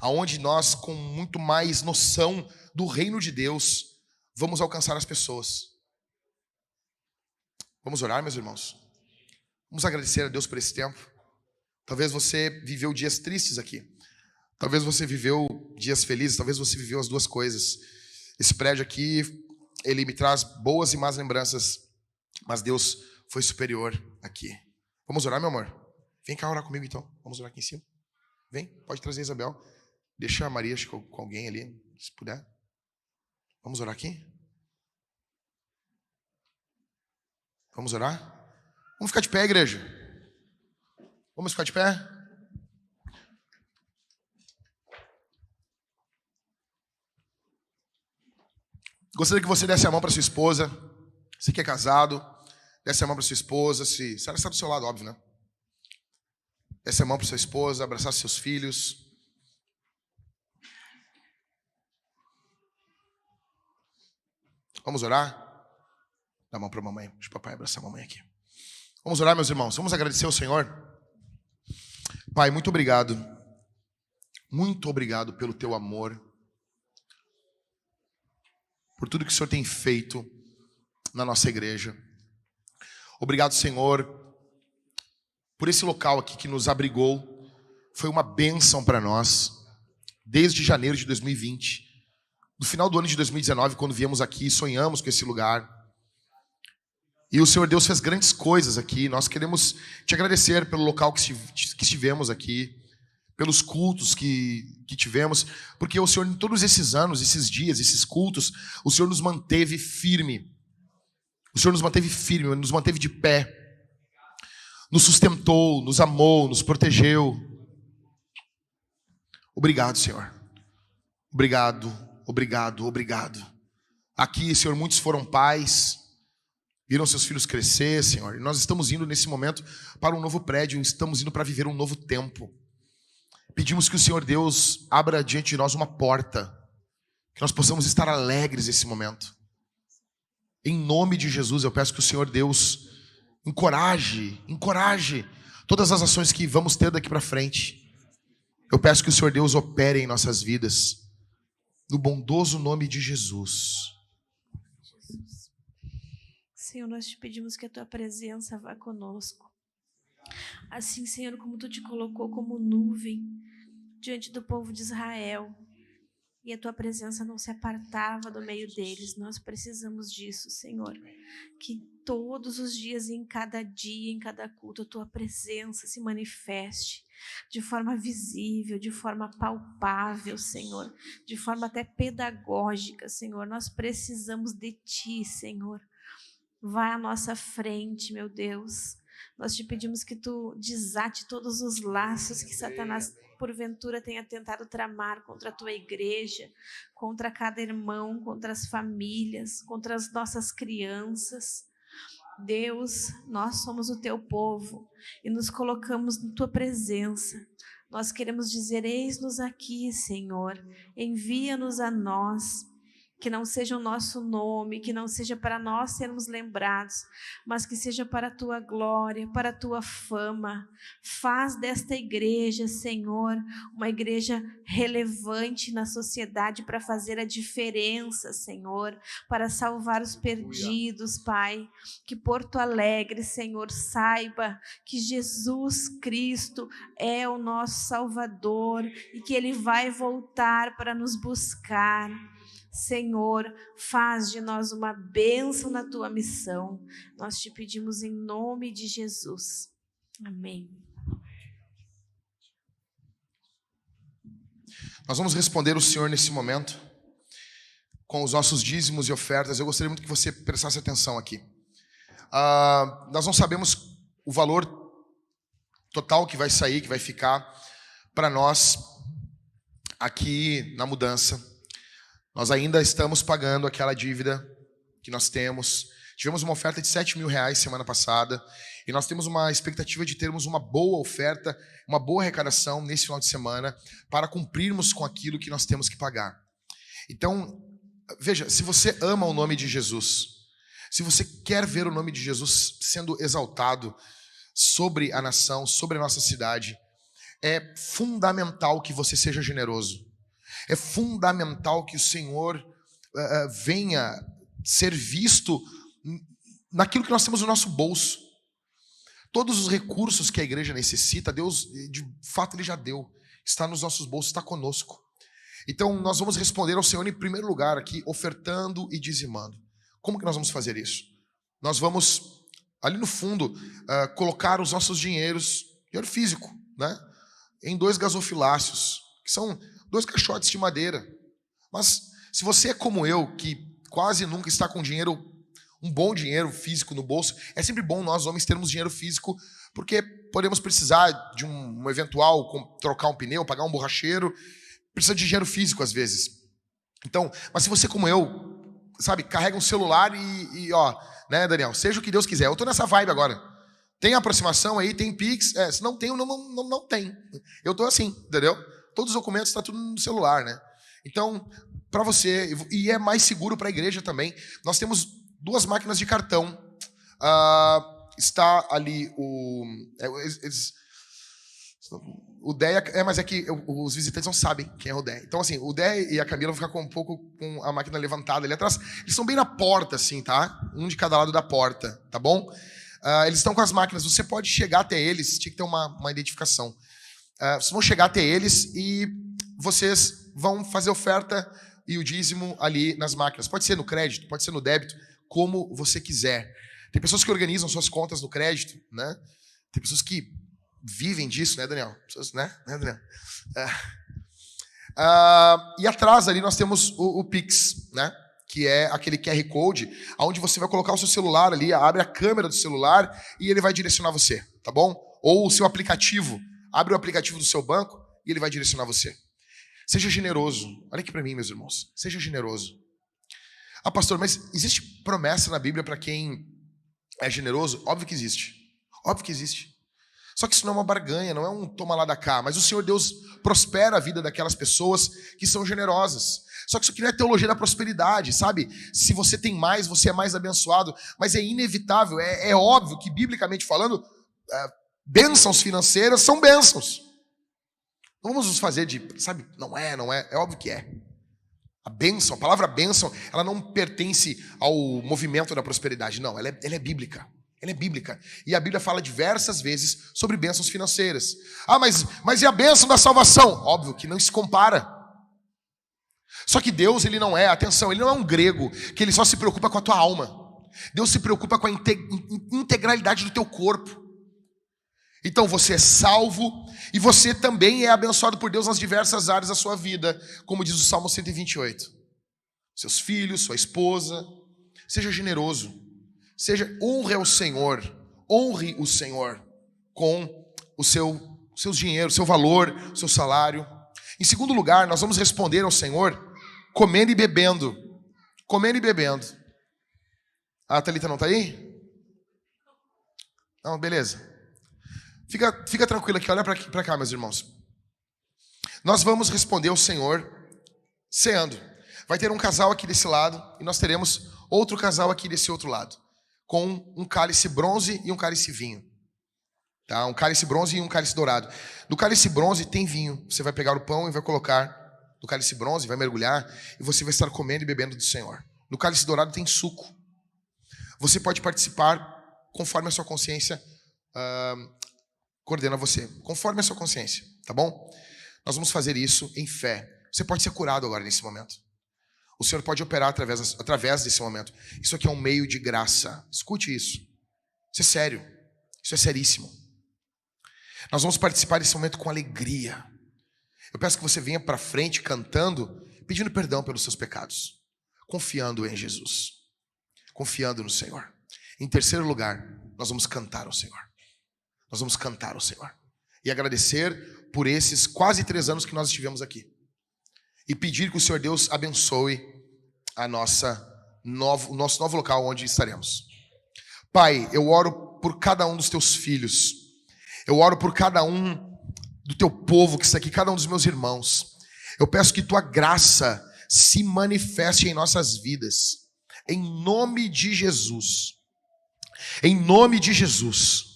Aonde nós, com muito mais noção do reino de Deus, vamos alcançar as pessoas. Vamos orar, meus irmãos? Vamos agradecer a Deus por esse tempo. Talvez você viveu dias tristes aqui. Talvez você viveu dias felizes, talvez você viveu as duas coisas. Esse prédio aqui, ele me traz boas e más lembranças, mas Deus foi superior aqui. Vamos orar, meu amor? Vem cá orar comigo então. Vamos orar aqui em cima. Vem, pode trazer a Isabel. Deixa a Maria com alguém ali, se puder. Vamos orar aqui? Vamos orar? Vamos ficar de pé, igreja. Vamos ficar de pé? Gostaria que você desse a mão para sua esposa. Você que é casado. Desce a mão para sua esposa, se, ela está do seu lado, óbvio, né? Desce a mão para sua esposa, abraçar seus filhos. Vamos orar? Dá a mão para a mamãe. Deixa o papai abraçar a mamãe aqui. Vamos orar, meus irmãos. Vamos agradecer ao Senhor. Pai, muito obrigado. Muito obrigado pelo teu amor. Por tudo que o Senhor tem feito na nossa igreja. Obrigado, Senhor, por esse local aqui que nos abrigou. Foi uma bênção para nós. Desde janeiro de 2020. No final do ano de 2019, quando viemos aqui, sonhamos com esse lugar. E o Senhor Deus fez grandes coisas aqui. Nós queremos te agradecer pelo local que estivemos aqui, pelos cultos que, que tivemos, porque o Senhor, em todos esses anos, esses dias, esses cultos, o Senhor nos manteve firme. O Senhor nos manteve firme, nos manteve de pé, nos sustentou, nos amou, nos protegeu. Obrigado, Senhor. Obrigado, obrigado, obrigado. Aqui, Senhor, muitos foram pais viram seus filhos crescer, Senhor. E nós estamos indo nesse momento para um novo prédio, estamos indo para viver um novo tempo. Pedimos que o Senhor Deus abra diante de nós uma porta, que nós possamos estar alegres nesse momento. Em nome de Jesus, eu peço que o Senhor Deus encoraje, encoraje todas as ações que vamos ter daqui para frente. Eu peço que o Senhor Deus opere em nossas vidas, no bondoso nome de Jesus. Senhor, nós te pedimos que a tua presença vá conosco. Assim, Senhor, como tu te colocou como nuvem diante do povo de Israel e a tua presença não se apartava do meio deles, nós precisamos disso, Senhor. Que todos os dias, em cada dia, em cada culto, a tua presença se manifeste de forma visível, de forma palpável, Senhor, de forma até pedagógica, Senhor. Nós precisamos de ti, Senhor. Vai à nossa frente, meu Deus. Nós te pedimos que tu desate todos os laços que Satanás porventura tenha tentado tramar contra a tua igreja, contra cada irmão, contra as famílias, contra as nossas crianças. Deus, nós somos o teu povo e nos colocamos na tua presença. Nós queremos dizer: Eis-nos aqui, Senhor, envia-nos a nós que não seja o nosso nome, que não seja para nós sermos lembrados, mas que seja para a tua glória, para a tua fama. Faz desta igreja, Senhor, uma igreja relevante na sociedade para fazer a diferença, Senhor, para salvar os perdidos, Pai. Que Porto Alegre, Senhor, saiba que Jesus Cristo é o nosso Salvador e que ele vai voltar para nos buscar. Senhor, faz de nós uma bênção na tua missão. Nós te pedimos em nome de Jesus. Amém. Nós vamos responder o Senhor nesse momento com os nossos dízimos e ofertas. Eu gostaria muito que você prestasse atenção aqui. Uh, nós não sabemos o valor total que vai sair, que vai ficar para nós aqui na mudança. Nós ainda estamos pagando aquela dívida que nós temos. Tivemos uma oferta de 7 mil reais semana passada e nós temos uma expectativa de termos uma boa oferta, uma boa arrecadação nesse final de semana para cumprirmos com aquilo que nós temos que pagar. Então, veja, se você ama o nome de Jesus, se você quer ver o nome de Jesus sendo exaltado sobre a nação, sobre a nossa cidade, é fundamental que você seja generoso. É fundamental que o Senhor uh, venha ser visto naquilo que nós temos no nosso bolso. Todos os recursos que a igreja necessita, Deus, de fato, Ele já deu. Está nos nossos bolsos, está conosco. Então, nós vamos responder ao Senhor em primeiro lugar aqui, ofertando e dizimando. Como que nós vamos fazer isso? Nós vamos, ali no fundo, uh, colocar os nossos dinheiros, dinheiro físico, né? Em dois gasofilácios, que são dois caixotes de madeira. Mas se você é como eu, que quase nunca está com dinheiro, um bom dinheiro físico no bolso, é sempre bom nós homens termos dinheiro físico, porque podemos precisar de um, um eventual trocar um pneu, pagar um borracheiro, precisa de dinheiro físico às vezes. Então, mas se você como eu, sabe, carrega um celular e, e ó, né, Daniel, seja o que Deus quiser. Eu tô nessa vibe agora. Tem aproximação aí, tem Pix, é, se não tem, não, não, não, não tem. Eu tô assim, entendeu? Todos os documentos estão tá tudo no celular, né? Então, para você, e é mais seguro para a igreja também, nós temos duas máquinas de cartão. Uh, está ali o. É, eles, o Déia, é, mas é que os visitantes não sabem quem é o Déia. Então, assim, o Déia e a Camila vão ficar com um pouco com a máquina levantada ali atrás. Eles estão bem na porta, assim, tá? Um de cada lado da porta, tá bom? Uh, eles estão com as máquinas. Você pode chegar até eles, tinha que ter uma, uma identificação. Uh, vocês vão chegar até eles e vocês vão fazer oferta e o dízimo ali nas máquinas. Pode ser no crédito, pode ser no débito, como você quiser. Tem pessoas que organizam suas contas no crédito, né? Tem pessoas que vivem disso, né, Daniel? Pessoas, né? né, Daniel? Uh, e atrás ali nós temos o, o, Pix, né? Que é aquele QR Code, onde você vai colocar o seu celular ali, abre a câmera do celular e ele vai direcionar você, tá bom? Ou o seu aplicativo, abre o aplicativo do seu banco e ele vai direcionar você. Seja generoso. Olha aqui para mim, meus irmãos. Seja generoso. Ah, pastor, mas existe promessa na Bíblia para quem é generoso? Óbvio que existe. Óbvio que existe. Só que isso não é uma barganha, não é um toma lá da cá. Mas o Senhor Deus prospera a vida daquelas pessoas que são generosas. Só que isso aqui não é teologia da prosperidade, sabe? Se você tem mais, você é mais abençoado. Mas é inevitável, é, é óbvio que, biblicamente falando, é, bênçãos financeiras são bênçãos. Não vamos nos fazer de, sabe, não é, não é. É óbvio que é. A bênção, a palavra bênção, ela não pertence ao movimento da prosperidade, não, ela é, ela é bíblica. Ela é bíblica. E a Bíblia fala diversas vezes sobre bênçãos financeiras. Ah, mas, mas e a bênção da salvação? Óbvio que não se compara. Só que Deus, ele não é, atenção, ele não é um grego que ele só se preocupa com a tua alma. Deus se preocupa com a integralidade do teu corpo. Então você é salvo e você também é abençoado por Deus nas diversas áreas da sua vida, como diz o Salmo 128. Seus filhos, sua esposa, seja generoso. Seja honre ao Senhor, honre o Senhor com o seu seus dinheiro, seu valor, seu salário. Em segundo lugar, nós vamos responder ao Senhor comendo e bebendo. Comendo e bebendo. A Thalita não está aí? Não, beleza. Fica, fica tranquilo aqui, olha para cá, meus irmãos. Nós vamos responder ao Senhor ceando. Vai ter um casal aqui desse lado e nós teremos outro casal aqui desse outro lado com um cálice bronze e um cálice vinho. Tá? Um cálice bronze e um cálice dourado. No cálice bronze tem vinho. Você vai pegar o pão e vai colocar no cálice bronze, vai mergulhar e você vai estar comendo e bebendo do Senhor. No cálice dourado tem suco. Você pode participar conforme a sua consciência uh, coordena você, conforme a sua consciência, tá bom? Nós vamos fazer isso em fé. Você pode ser curado agora nesse momento. O Senhor pode operar através, através desse momento. Isso aqui é um meio de graça. Escute isso. Isso é sério. Isso é seríssimo. Nós vamos participar desse momento com alegria. Eu peço que você venha para frente cantando, pedindo perdão pelos seus pecados, confiando em Jesus, confiando no Senhor. Em terceiro lugar, nós vamos cantar ao Senhor. Nós vamos cantar ao Senhor e agradecer por esses quase três anos que nós estivemos aqui e pedir que o Senhor Deus abençoe a nossa novo, o nosso novo local onde estaremos. Pai, eu oro por cada um dos teus filhos. Eu oro por cada um do teu povo que está aqui, cada um dos meus irmãos. Eu peço que tua graça se manifeste em nossas vidas. Em nome de Jesus. Em nome de Jesus.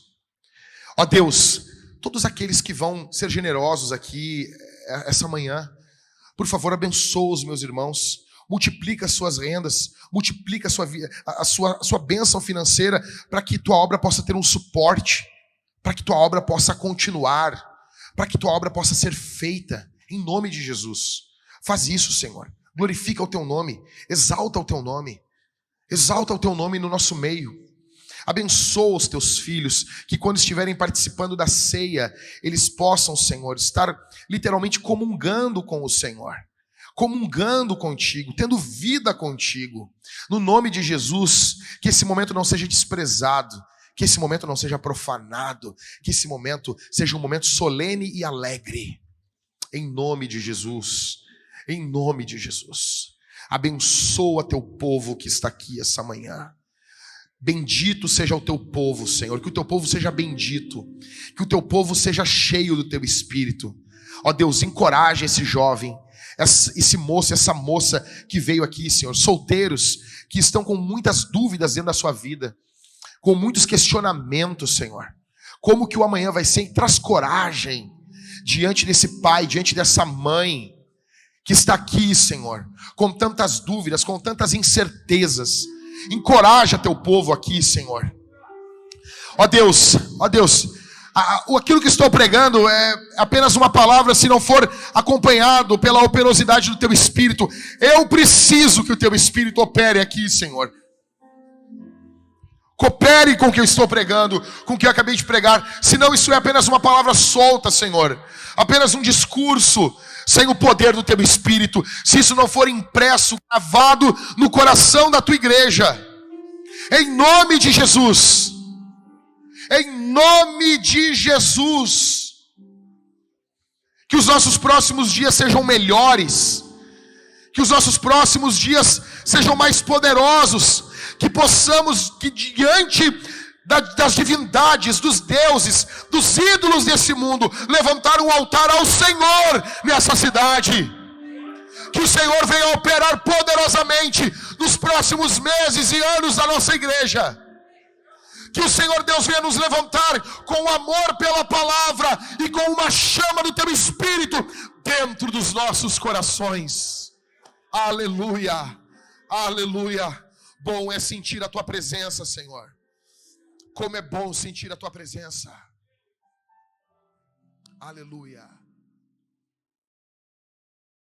Ó Deus, todos aqueles que vão ser generosos aqui eh, essa manhã, por favor, abençoa os meus irmãos. Multiplica as suas rendas, multiplica a sua, a sua, a sua bênção financeira para que tua obra possa ter um suporte, para que tua obra possa continuar, para que tua obra possa ser feita, em nome de Jesus. Faz isso, Senhor. Glorifica o teu nome, exalta o teu nome, exalta o teu nome no nosso meio. Abençoa os teus filhos, que quando estiverem participando da ceia, eles possam, Senhor, estar literalmente comungando com o Senhor, comungando contigo, tendo vida contigo. No nome de Jesus, que esse momento não seja desprezado, que esse momento não seja profanado, que esse momento seja um momento solene e alegre. Em nome de Jesus, em nome de Jesus. Abençoa teu povo que está aqui essa manhã. Bendito seja o teu povo, Senhor, que o teu povo seja bendito, que o teu povo seja cheio do teu espírito. Ó Deus, encoraje esse jovem, esse moço, essa moça que veio aqui, Senhor, solteiros que estão com muitas dúvidas dentro da sua vida. com muitos questionamentos, Senhor. Como que o amanhã vai ser? Traz coragem diante desse pai, diante dessa mãe que está aqui, Senhor, com tantas dúvidas, com tantas incertezas. Encoraja teu povo aqui, Senhor. Ó Deus, ó Deus, aquilo que estou pregando é apenas uma palavra se não for acompanhado pela operosidade do teu espírito. Eu preciso que o teu espírito opere aqui, Senhor. Coopere com o que eu estou pregando, com o que eu acabei de pregar. Senão isso é apenas uma palavra solta, Senhor. Apenas um discurso sem o poder do teu espírito. Se isso não for impresso, gravado no coração da tua igreja. Em nome de Jesus. Em nome de Jesus. Que os nossos próximos dias sejam melhores. Que os nossos próximos dias sejam mais poderosos que possamos, que diante das divindades, dos deuses, dos ídolos desse mundo, levantar um altar ao Senhor nessa cidade. Que o Senhor venha operar poderosamente nos próximos meses e anos da nossa igreja. Que o Senhor Deus venha nos levantar com amor pela palavra e com uma chama do teu espírito dentro dos nossos corações. Aleluia, aleluia. Bom é sentir a tua presença, Senhor. Como é bom sentir a tua presença. Aleluia.